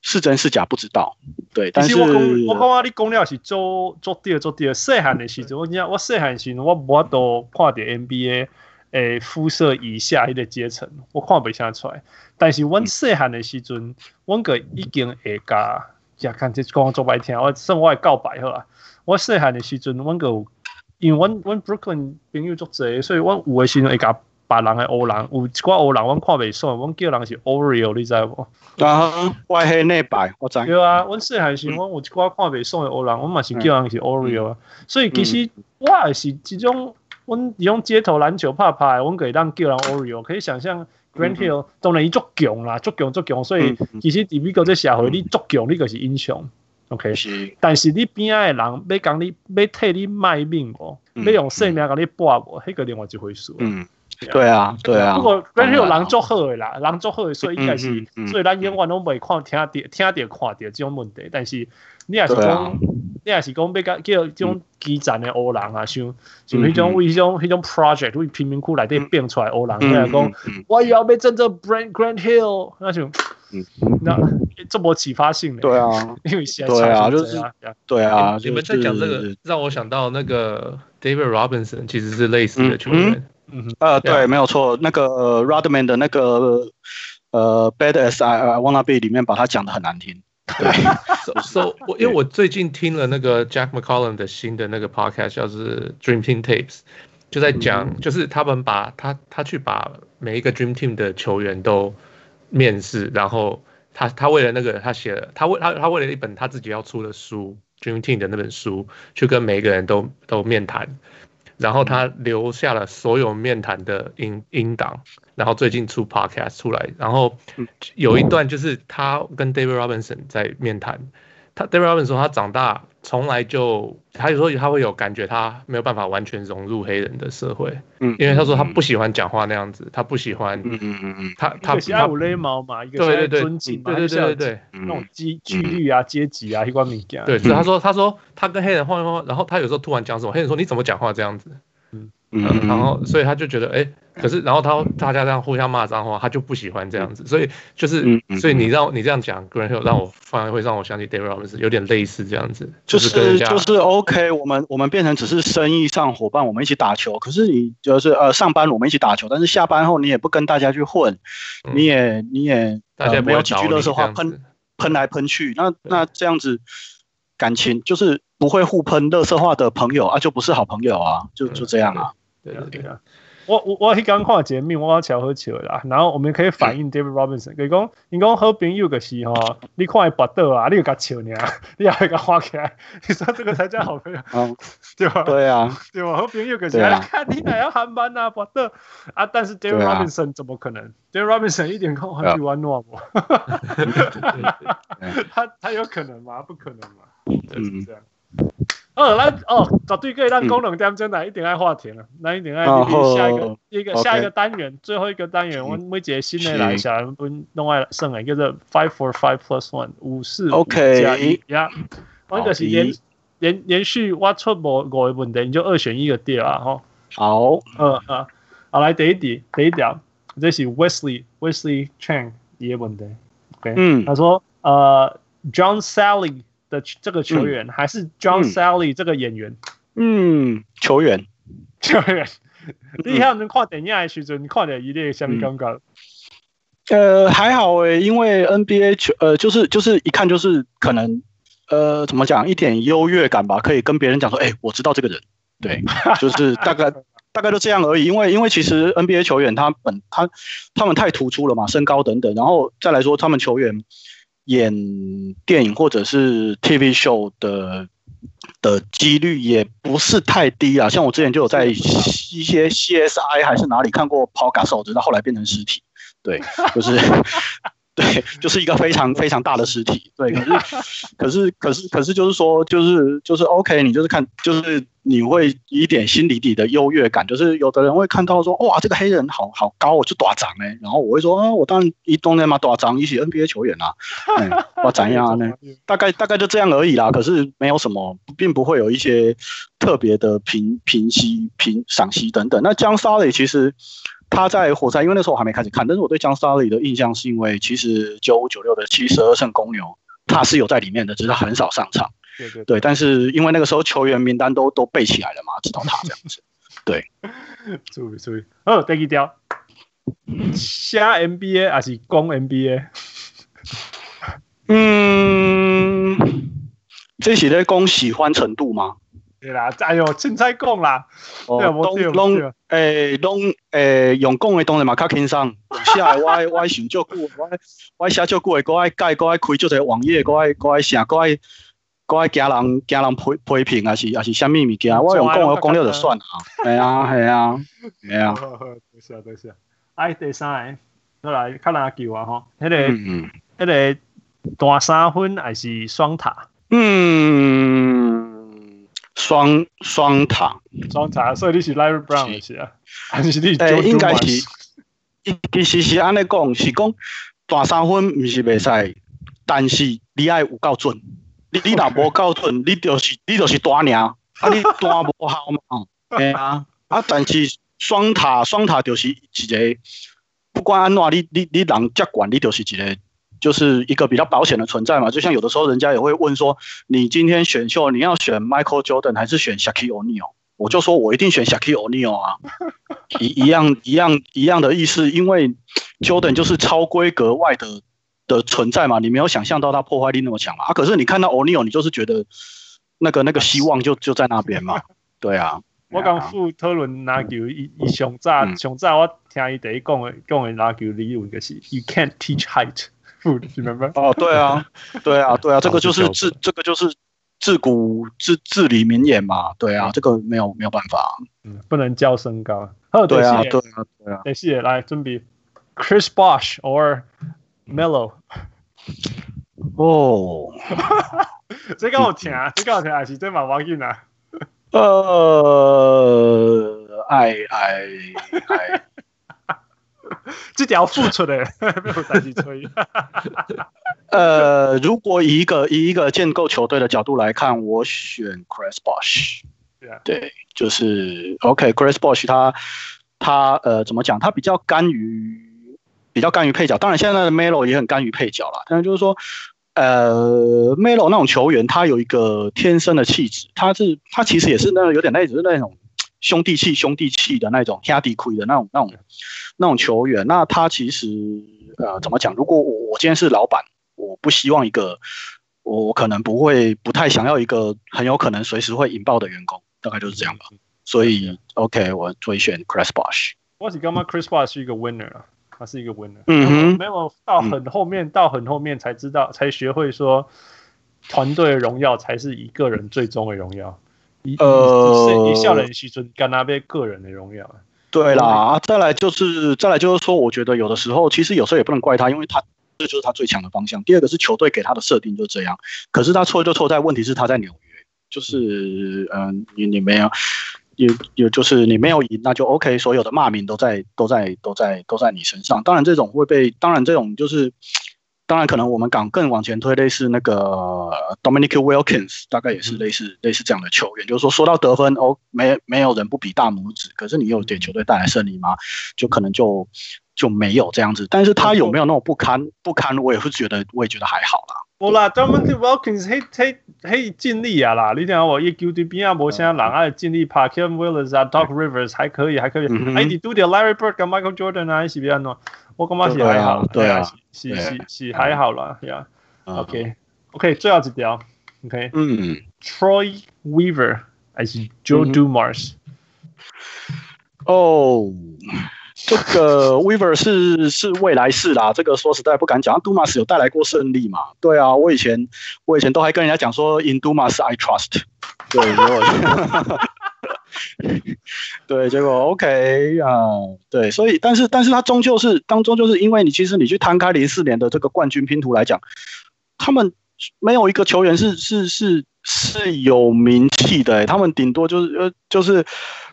是真是假不知道。对，但是我讲我讲你讲了是做做对做对。细汉的时阵，我讲我细汉时阵，我无都看着 NBA 诶肤色以下迄个阶层，我看不下出来。但是阮细汉的时阵，阮个已经会甲，也，看这讲做白听，我算我会告白好啊。我细汉的时阵，阮个因为阮阮 Brooklyn 朋友足侪，所以阮有诶时阵会甲别人诶欧人，有一寡欧人，阮看袂爽，阮叫人是 Oreo，你知无？啊，外黑内白，我知。对啊，阮细汉时阵，阮有一寡看袂爽诶欧人，阮嘛是叫人是 Oreo 啊。所以其实我也是即种，阮用街头篮球拍拍，阮可以当叫人 Oreo，可以想象。Grant Hill 当然伊足强啦，足强足强，所以其实伫美国这社会，你足强，你就是英雄。OK，是。但是你边仔的人要讲你，要替你卖命哦，要用性命甲你搏无，迄个另外一回事。嗯，对啊，对啊。不过 Grant Hill 人足好的啦，人足好的，所以应该是，所以咱永远拢袂看听着听着看着这种问题，但是。你也是讲，你也是讲，要甲叫这种基层的欧人啊，像像迄种为迄种迄种 project 为贫民窟内底变出来欧人，你来讲，我以后要争这 Brand Grand Hill，那就，那这么启发性的。对啊，因为现在对啊，就是对啊，你们在讲这个，让我想到那个 David Robinson，其实是类似的球员。嗯呃，对，没有错，那个 Rodman 的那个呃 Bad As I Wanna Be 里面把他讲的很难听。对，so 我因为我最近听了那个 Jack McCollum 的新的那个 podcast，叫做 Dream Team Tapes，就在讲，就是他们把他他去把每一个 Dream Team 的球员都面试，然后他他为了那个他写了，他为他他为了一本他自己要出的书 Dream Team 的那本书，去跟每一个人都都面谈，然后他留下了所有面谈的音音档，然后最近出 podcast 出来，然后有一段就是他跟 David Robinson 在面谈。他 David Robinson 说，他长大从来就，他有时候他会有感觉，他没有办法完全融入黑人的社会，嗯，因为他说他不喜欢讲话那样子，他不喜欢，嗯嗯嗯嗯，他他他有勒毛嘛，一个对对对尊敬嘛，对对对对那种积纪律啊阶级啊一关敏感，对，所以他说他说他跟黑人换换换，然后他有时候突然讲什么，黑人说你怎么讲话这样子，嗯。嗯，然后所以他就觉得，哎，可是然后他大家这样互相骂脏话，他就不喜欢这样子，所以就是，所以你让你这样讲，Grant Hill 让我反而会让我想起 David Robinson，有点类似这样子，就是就是 OK，我们我们变成只是生意上伙伴，我们一起打球，可是你就是呃上班我们一起打球，但是下班后你也不跟大家去混，你也你也大家没有几句乐色话喷喷来喷去，那那这样子感情就是不会互喷乐色话的朋友啊，就不是好朋友啊，就就这样啊。对啊对啊，我我我刚看节目，我巧喝起来啦。然后我们可以反映 David Robinson，佢讲，你讲好朋友个时候，你看伊拔刀啊，你又甲笑呢，你还会甲花起来，你说这个才叫好朋友，对吧？对啊，对吧？好朋友个时候，看你哪要喊班啊，拔刀啊，但是 David Robinson 怎么可能？David Robinson 一点空还去玩诺不？他他有可能吗？不可能嘛，就是这样。哦，那哦，绝对可以让功能点真的一定爱话题了，那一定爱下一个一个下一个单元，最后一个单元，我们每节新的来一下，我们弄爱剩诶，叫做 five four five plus one 五四五加一呀，我个是连连连续我出无五个问题，你就二选一个对啊，吼。好，呃呃，好来第一题，第一条，这是 Wesley Wesley Chang 一个问题，OK，嗯，他说呃 John Sally。的这个 球员、嗯、还是 John Sally 这个演员？嗯，球员，球员。你以后能看电影的时候，你看的一列什么感觉？呃，还好诶、欸，因为 NBA 球，呃，就是就是一看就是可能，呃，怎么讲，一点优越感吧，可以跟别人讲说，哎、欸，我知道这个人，对，就是大概大概就这样而已。因为因为其实 NBA 球员他本他他们太突出了嘛，身高等等，然后再来说他们球员。演电影或者是 TV show 的的几率也不是太低啊，像我之前就有在一些 CSI 还是哪里看过 Pau Gasol，直到后来变成尸体，对，就是。对，就是一个非常非常大的实体。对，可是可是可是可是就是说，就是就是 OK，你就是看，就是你会一点心里底的优越感。就是有的人会看到说，哇，这个黑人好好高，我就大长哎。然后我会说，啊，我当然一东年嘛大长，一起 NBA 球员啊，我怎样呢？大概大概就这样而已啦。可是没有什么，并不会有一些特别的评评析、评赏析等等。那江沙磊其实。他在活塞，因为那时候我还没开始看，但是我对江沙里的印象是因为其实九五九六的七十二胜公牛，他是有在里面的，只是他很少上场。对对，对，对，但是因为那个时候球员名单都都背起来了嘛，知道他这样子。对，注意注意。哦，第二条，下 NBA 还是攻 NBA？嗯，这是在攻喜欢程度吗？对啦，哎呦，凊彩讲啦，哦，拢拢诶，拢诶，用讲的当然嘛较轻松。写的我我想足久，我我写足久的，搁爱改，搁爱开足个网页，搁爱搁爱写，搁爱搁爱惊人惊人批批评，还是还是虾米物件？我用讲的讲了就算啦。系啊系啊系啊。多谢多谢。哎，第三个，来看哪球啊？吼，迄个迄个大三分还是双塔？嗯。双双塔，双塔，所以你是 Larry Brown 是啊？还是你？诶，应该是，其实是安尼讲，是讲大三分毋是袂使，但是你爱有够准，你你若无够准，你就是你就是大赢，啊你大无效嘛，对啊，啊但是双塔双塔就是一个，不管安怎，你你你人接管，你就是一个。就是一个比较保险的存在嘛，就像有的时候人家也会问说，你今天选秀你要选 Michael Jordan 还是选 Shaquille O'Neal？我就说我一定选 Shaquille O'Neal 啊，一一样一样一样的意思，因为 Jordan 就是超规格外的的存在嘛，你没有想象到他破坏力那么强嘛，啊，可是你看到 O'Neal，你就是觉得那个那个希望就就在那边嘛，对啊。我刚副讨论篮球，伊伊上早上早我听伊第一讲的讲的篮球理论就是 You can't teach height。哦，对啊，对啊，对啊，这个就是自这个就是自古自至理名言嘛，对啊，这个没有没有办法，嗯，不能叫身高。对啊，对啊，对啊。谢谢，来准备，Chris Bosh or Melo。哦，这个好听啊，这个好听还是这蛮忘记啊。呃，爱爱爱，这条付出的 没有带去吹。呃，如果以一个以一个建构球队的角度来看，我选 Chris Bosh。Yeah. 对，就是 OK，Chris Bosh 他他呃怎么讲？他比较甘于比较甘于配角，当然现在的 Melo 也很甘于配角啦。但是就是说。呃，Melo 那种球员，他有一个天生的气质，他是他其实也是那种有点类似那种兄弟气、兄弟气的那种兄弟亏的那种、那种、那种球员。那他其实呃，怎么讲？如果我我今天是老板，我不希望一个，我可能不会不太想要一个很有可能随时会引爆的员工，大概就是这样吧。所以，OK，我会选 Chris Bosh。我是干嘛？Chris Bosh 是一个 winner 啊。他是一个 winner，嗯哼，没有到很后面，嗯、到很后面才知道，才学会说，团队的荣耀才是一个人最终的荣耀。呃，一下人牺牲，干那边个人的荣耀。对啦，再来就是，再来就是说，我觉得有的时候，其实有时候也不能怪他，因为他这就是他最强的方向。第二个是球队给他的设定就这样，可是他错就错在问题是他在纽约，就是嗯、呃，你你没有。有有就是你没有赢，那就 OK，所有的骂名都在都在都在都在你身上。当然这种会被，当然这种就是，当然可能我们港更往前推，类似那个 Dominique Wilkins，大概也是类似、嗯、类似这样的球员。就是说说到得分哦，没没有人不比大拇指，可是你有给球队带来胜利吗？就可能就就没有这样子。但是他有没有那种不堪不堪？我也会觉得，我也觉得还好啦。无啦，Dominique Wilkins，迄迄迄尽力啊啦！你听我一球队边啊无啥人爱尽力拍，Kevin Willis 啊，Doc Rivers 还可以，还可以。哎，你拄着 Larry Bird 跟 Michael Jordan 啊，是边喏？我感觉是还好，对啊，是是是还好啦，呀。OK，OK，最后一条，OK，嗯，Troy Weaver 还是 Joe Dumars？哦。这个 Weaver 是是未来式啦，这个说实在不敢讲。Dumas 有带来过胜利嘛？对啊，我以前我以前都还跟人家讲说，In Dumas I trust。对，结果 对，结果 OK 啊，对，所以但是但是他终究是当中就是因为你其实你去摊开零四年的这个冠军拼图来讲，他们没有一个球员是是是是有名气的，他们顶多就是呃就是。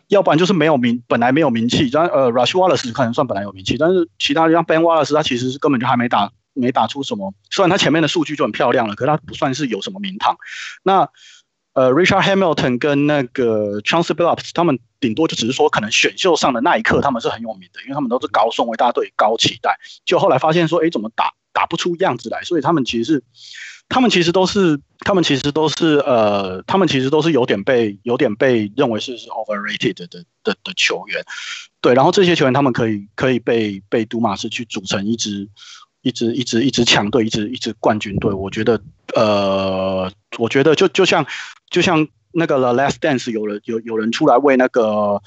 要不然就是没有名，本来没有名气。但呃，Rush Wallace 可能算本来有名气，但是其他像 Ben Wallace，他其实是根本就还没打，没打出什么。虽然他前面的数据就很漂亮了，可是他不算是有什么名堂。那呃，Richard Hamilton 跟那个 Chauncey Billups，他们顶多就只是说，可能选秀上的那一刻他们是很有名的，因为他们都是高顺位大队，高期待。就后来发现说，哎，怎么打打不出样子来？所以他们其实是。他们其实都是，他们其实都是，呃，他们其实都是有点被有点被认为是是 overrated 的的的，的球员，对。然后这些球员他们可以可以被被杜马斯去组成一支一支一支一支强队，一支一支冠军队。我觉得，呃，我觉得就就像就像那个 The Last Dance 有人有有人出来为那个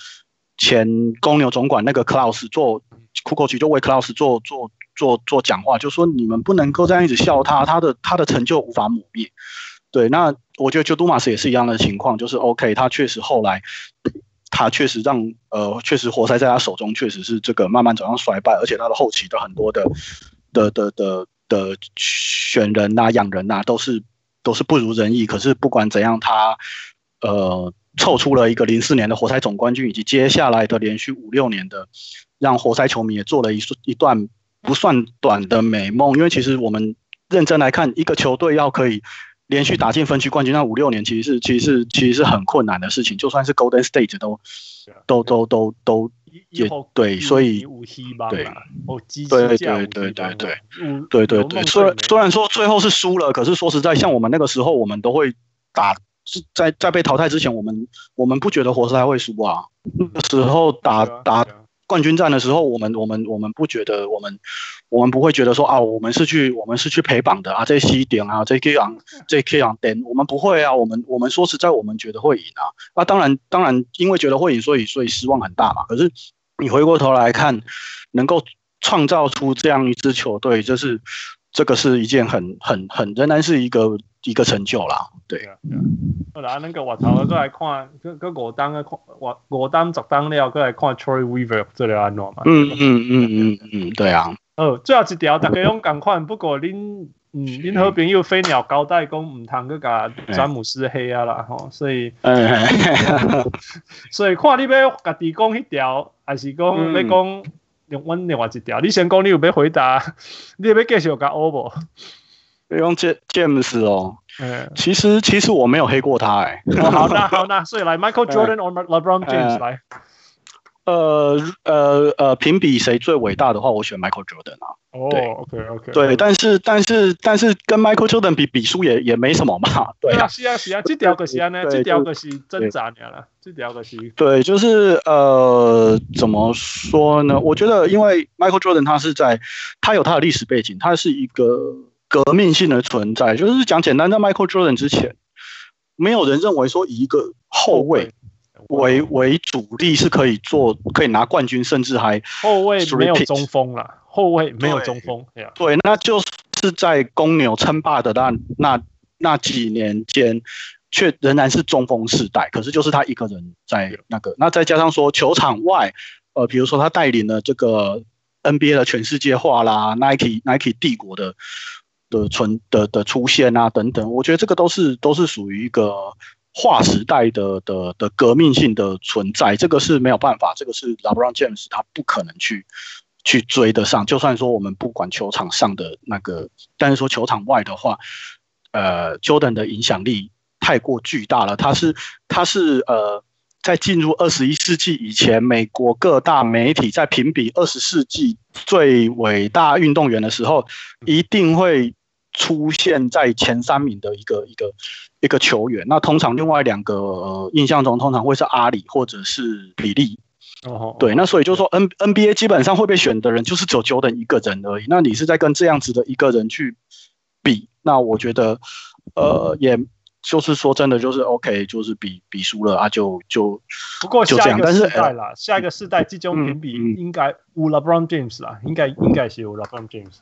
前公牛总管那个 Klaus 做库克奇就为 Klaus 做做。做做讲话，就说你们不能够这样一直笑他，他的他的成就无法抹灭。对，那我觉得就杜马斯也是一样的情况，就是 OK，他确实后来他确实让呃，确实活塞在他手中确实是这个慢慢走向衰败，而且他的后期的很多的的的的的选人呐、啊、养人呐、啊，都是都是不如人意。可是不管怎样，他呃凑出了一个零四年的活塞总冠军，以及接下来的连续五六年的，让活塞球迷也做了一一段。不算短的美梦，因为其实我们认真来看，一个球队要可以连续打进分区冠军，那五六年其实是其实是其实是很困难的事情。就算是 Golden State 都都都都都也对，所以对对对对对对对对对。虽然虽然说最后是输了，可是说实在，像我们那个时候，我们都会打，在在被淘汰之前，我们我们不觉得活塞会输啊。那个时候打打。冠军战的时候，我们我们我们不觉得，我们我们不会觉得说啊，我们是去我们是去陪榜的啊，这西点啊，这 K 昂这 K 昂点，我们不会啊，我们我们说实在，我们觉得会赢啊。那、啊、当然当然，因为觉得会赢，所以所以失望很大嘛。可是你回过头来看，能够创造出这样一支球队，就是这个是一件很很很仍然是一个一个成就啦。对啊，好啦，那个我头再来看，个个五档的看，我五档十档了，再来看 Troy Weaver 这里安怎嘛？嗯嗯嗯嗯嗯，对啊。哦，最后一条大家用共款，不过恁嗯恁好朋友飞鸟交代讲唔通去甲詹姆斯黑啊啦吼，所以，所以看你要家己讲迄条，还是讲要讲用阮另外一条？你先讲，你有要回答？你有要继续甲欧无？用 James 哦。嗯，其实其实我没有黑过他哎。好，那好，那所以来 Michael Jordan or LeBron James 来。呃呃呃呃，评比谁最伟大的话，我选 Michael Jordan 啊。哦对，OK OK。对，但是但是但是跟 Michael Jordan 比，比输也也没什么嘛。对啊，是啊是啊，这条可是呢，这条可是挣扎你了，这条可是。对，就是呃，怎么说呢？我觉得，因为 Michael Jordan 他是在，他有他的历史背景，他是一个革命性的存在。就是讲简单，在 Michael Jordan 之前，没有人认为说一个后卫。为为主力是可以做，可以拿冠军，甚至还后卫没有中锋了，后卫没有中锋，对，对，那就是在公牛称霸的那那那几年间，却仍然是中锋世代。可是就是他一个人在那个，那再加上说球场外，呃，比如说他带领了这个 NBA 的全世界化啦，Nike Nike 帝国的的存的的出现啊等等，我觉得这个都是都是属于一个。划时代的的的革命性的存在，这个是没有办法，这个是 LeBron James 他不可能去去追得上。就算说我们不管球场上的那个，但是说球场外的话，呃，Jordan 的影响力太过巨大了。他是他是呃，在进入二十一世纪以前，美国各大媒体在评比二十世纪最伟大运动员的时候，一定会。出现在前三名的一个一个一个球员，那通常另外两个、呃、印象中通常会是阿里或者是比利。哦，对，那所以就是说 N N B A 基本上会被选的人就是只有 Jordan 一个人而已。那你是在跟这样子的一个人去比，那我觉得呃，也就是说真的就是 OK，就是比比输了啊，就就不过下一个世代啦，下一个世代这种评比应该有 LeBron James 啦，应该应该是有 LeBron James。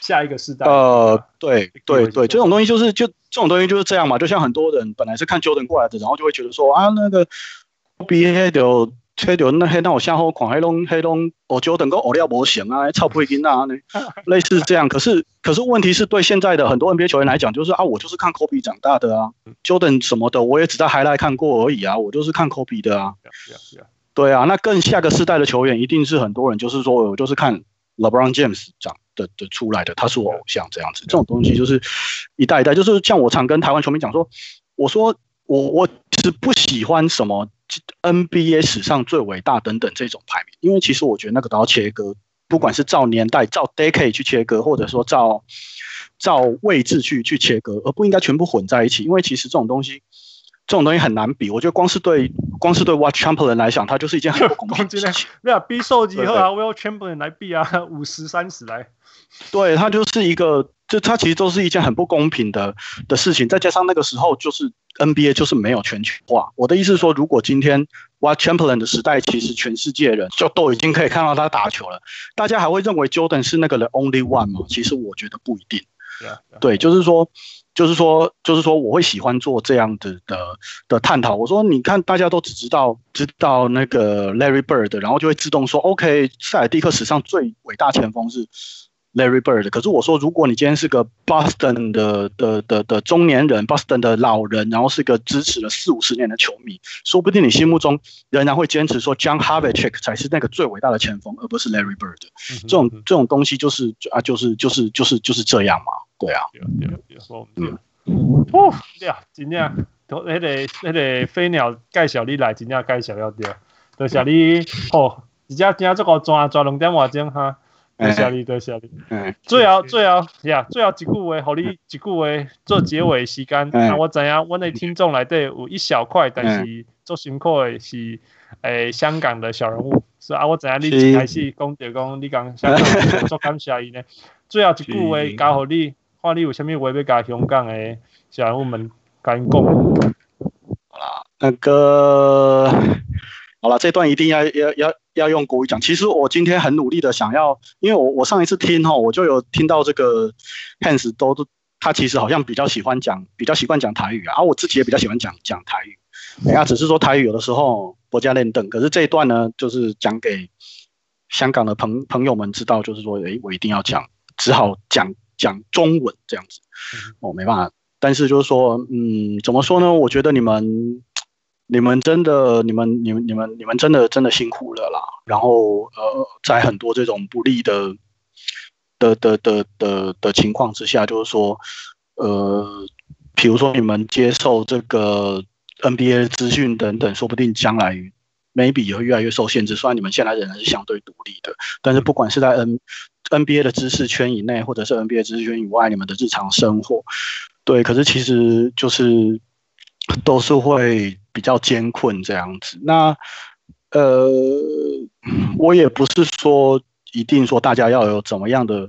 下一个世代，呃，对对对，这种东西就是就这种东西就是这样嘛，就像很多人本来是看 Jordan 过来的，然后就会觉得说啊，那个 NBA 就黑就那黑那我向后狂黑龙黑龙我 Jordan 跟奥利奥不行啊，超不会赢啊，类似这样。可是可是问题是对现在的很多 NBA 球员来讲，就是啊，我就是看 Kobe 长大的啊，Jordan 什么的我也只在 highlight 看过而已啊，我就是看 Kobe 的啊，对啊，那更下个世代的球员一定是很多人就是说我就是看 LeBron James 长。的的出来的，他是我偶像这样子，这种东西就是一代一代，就是像我常跟台湾球迷讲说，我说我我是不喜欢什么 NBA 史上最伟大等等这种排名，因为其实我觉得那个都要切割，不管是照年代、照 decade 去切割，或者说照照位置去去切割，而不应该全部混在一起，因为其实这种东西。这种东西很难比，我觉得光是对光是对 Wilt Chamberlain 来讲，它就是一件很不公平的 事情。没有比手机和 Wilt Chamberlain 来比啊，五十三十来。对，它就是一个，就它其实都是一件很不公平的的事情。再加上那个时候就是 NBA 就是没有全球化。我的意思是说，如果今天 Wilt Chamberlain 的时代，其实全世界人就都已经可以看到他打球了，大家还会认为 Jordan 是那个的 Only One 吗？其实我觉得不一定。对，就是说。就是说，就是说，我会喜欢做这样的的的探讨。我说，你看，大家都只知道知道那个 Larry Bird，然后就会自动说，OK，塞尔蒂克史上最伟大前锋是 Larry Bird。可是我说，如果你今天是个 Boston 的的的的中年人，Boston 的老人，然后是个支持了四五十年的球迷，说不定你心目中仍然会坚持说，John Havlicek 才是那个最伟大的前锋，而不是 Larry Bird。这种这种东西就是啊，就是就是就是就是这样嘛。对啊，对对对，嗯，哦，对啊，真正，都那个那个飞鸟介绍你来，真正介绍了对，多谢你，哦，而且今这个转转两点外钟哈，多谢你，多谢你，嗯，最后最后呀，最后一句话，互你一句话做结尾时间，那我知影，阮的听众内底有一小块，但是做辛苦的是诶香港的小人物，是啊，我知影你一开始讲就讲你讲香港做感谢伊呢，最后一句话交互你。看你有啥物话要甲香港的小人物们讲讲？好啦，那个好了，这段一定要要要要用国语讲。其实我今天很努力的想要，因为我我上一次听哈，我就有听到这个 Hans 都他其实好像比较喜欢讲，比较习惯讲台语啊，而我自己也比较喜欢讲讲台语。人家只是说台语有的时候国家练邓，可是这一段呢，就是讲给香港的朋朋友们知道，就是说，诶，我一定要讲，只好讲讲中文这样子。我没办法，但是就是说，嗯，怎么说呢？我觉得你们。你们真的，你们、你们、你们、你们真的、真的辛苦了啦。然后，呃，在很多这种不利的、的、的、的、的的情况之下，就是说，呃，比如说你们接受这个 NBA 资讯等等，说不定将来 maybe 也会越来越受限制。虽然你们现在仍然是相对独立的，但是不管是在 N NBA 的知识圈以内，或者是 NBA 知识圈以外，你们的日常生活，对，可是其实就是都是会。比较艰困这样子，那呃，我也不是说一定说大家要有怎么样的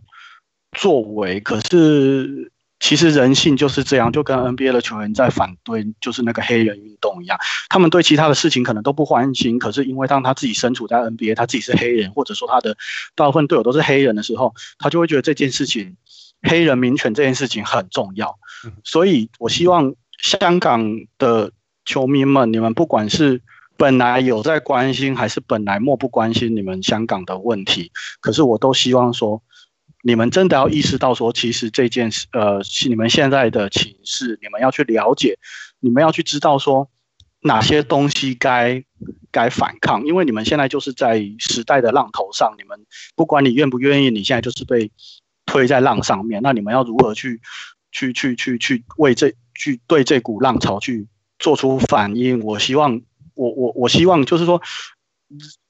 作为，可是其实人性就是这样，就跟 NBA 的球员在反对就是那个黑人运动一样，他们对其他的事情可能都不关心，可是因为当他自己身处在 NBA，他自己是黑人，或者说他的大部分队友都是黑人的时候，他就会觉得这件事情黑人民权这件事情很重要，所以我希望香港的。球迷们，你们不管是本来有在关心，还是本来漠不关心你们香港的问题，可是我都希望说，你们真的要意识到说，其实这件事，呃，你们现在的情势，你们要去了解，你们要去知道说，哪些东西该该反抗，因为你们现在就是在时代的浪头上，你们不管你愿不愿意，你现在就是被推在浪上面，那你们要如何去去去去去为这去对这股浪潮去。做出反应，我希望，我我我希望就是说，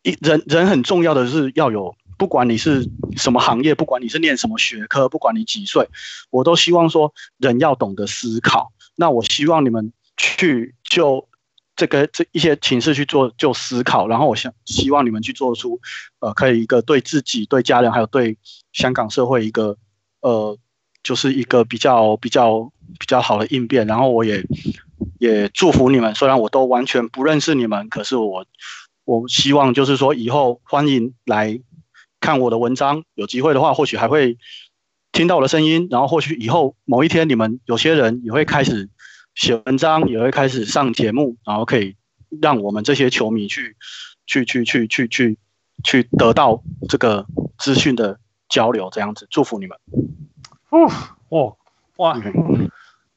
一人人很重要的是要有，不管你是什么行业，不管你是念什么学科，不管你几岁，我都希望说人要懂得思考。那我希望你们去就这个这一些情势去做就思考，然后我想希望你们去做出呃，可以一个对自己、对家人还有对香港社会一个呃，就是一个比较比较比较好的应变。然后我也。也祝福你们，虽然我都完全不认识你们，可是我我希望就是说以后欢迎来看我的文章，有机会的话或许还会听到我的声音，然后或许以后某一天你们有些人也会开始写文章，也会开始上节目，然后可以让我们这些球迷去去去去去去去得到这个资讯的交流，这样子祝福你们。哦哦哇。嗯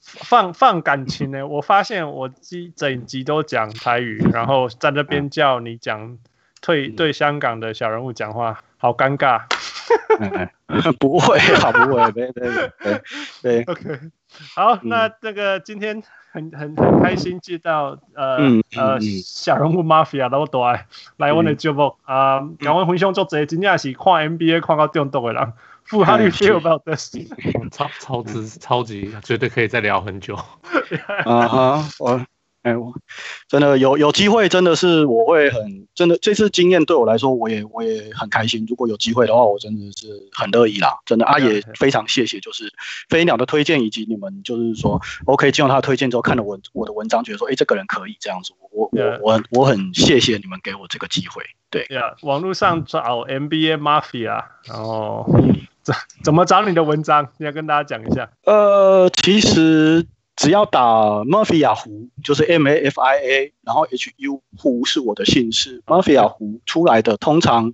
放放感情呢？我发现我这整集都讲台语，然后在那边叫你讲对对香港的小人物讲话，好尴尬。不会啊，不会，对对对对。OK，好，那这个今天很很很开心接到呃呃小人物 Mafia 老大来我的节目啊，两位分享做这真正是看 NBA 看到中毒的人。富哈利 feel about this？超超值超级绝对可以再聊很久。啊哈，我哎我真的有有机会，真的是我会很真的这次经验对我来说，我也我也很开心。如果有机会的话，我真的是很乐意啦。真的啊，也非常谢谢，就是飞鸟的推荐以及你们就是说，OK，经过他的推荐之后，看了我我的文章，觉得说，哎，这个人可以这样子。我我我我很谢谢你们给我这个机会。对呀，网络上找 NBA Mafia，然后。怎么找你的文章？你要跟大家讲一下。呃，其实只要打 Mafia 胡，就是 M A F I A，然后 H U 胡是我的姓氏，Mafia 胡出来的，通常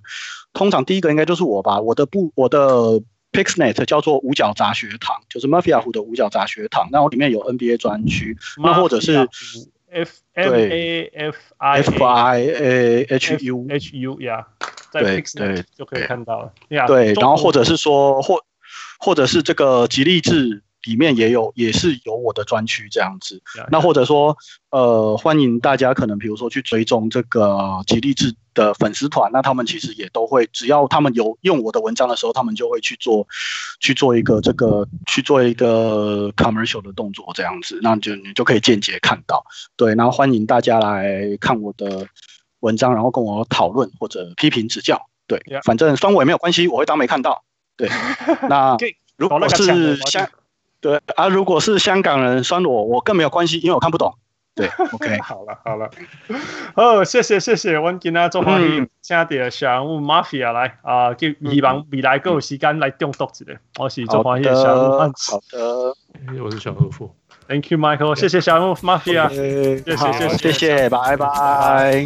通常第一个应该就是我吧。我的不我的 Pixnet 叫做五角杂学堂，就是 Mafia 胡的五角杂学堂。那我里面有 NBA 专区，那或者是 F M A F I F I A H U H U 呀。对对，就可以看到了。对，然后或者是说，或或者是这个吉利志里面也有，也是有我的专区这样子。那或者说，呃，欢迎大家可能比如说去追踪这个吉利志的粉丝团，那他们其实也都会，只要他们有用我的文章的时候，他们就会去做去做一个这个去做一个 commercial 的动作这样子，那就你就可以间接看到。对，然后欢迎大家来看我的。文章，然后跟我讨论或者批评指教，对.反正酸我也没有关系，我会当没看到。对，那如果是香，对啊，如果是香港人酸我，我更没有关系，因为我看不懂。对，OK，好了好了，哦，谢谢谢谢，我今天做欢迎请到小人物 Mafia 来啊，叫希望未来更有时间来中毒一下，我是做欢迎小人物，好的，我是小人物，Thank you Michael，谢谢小人物 Mafia，谢谢谢谢。谢谢，拜拜。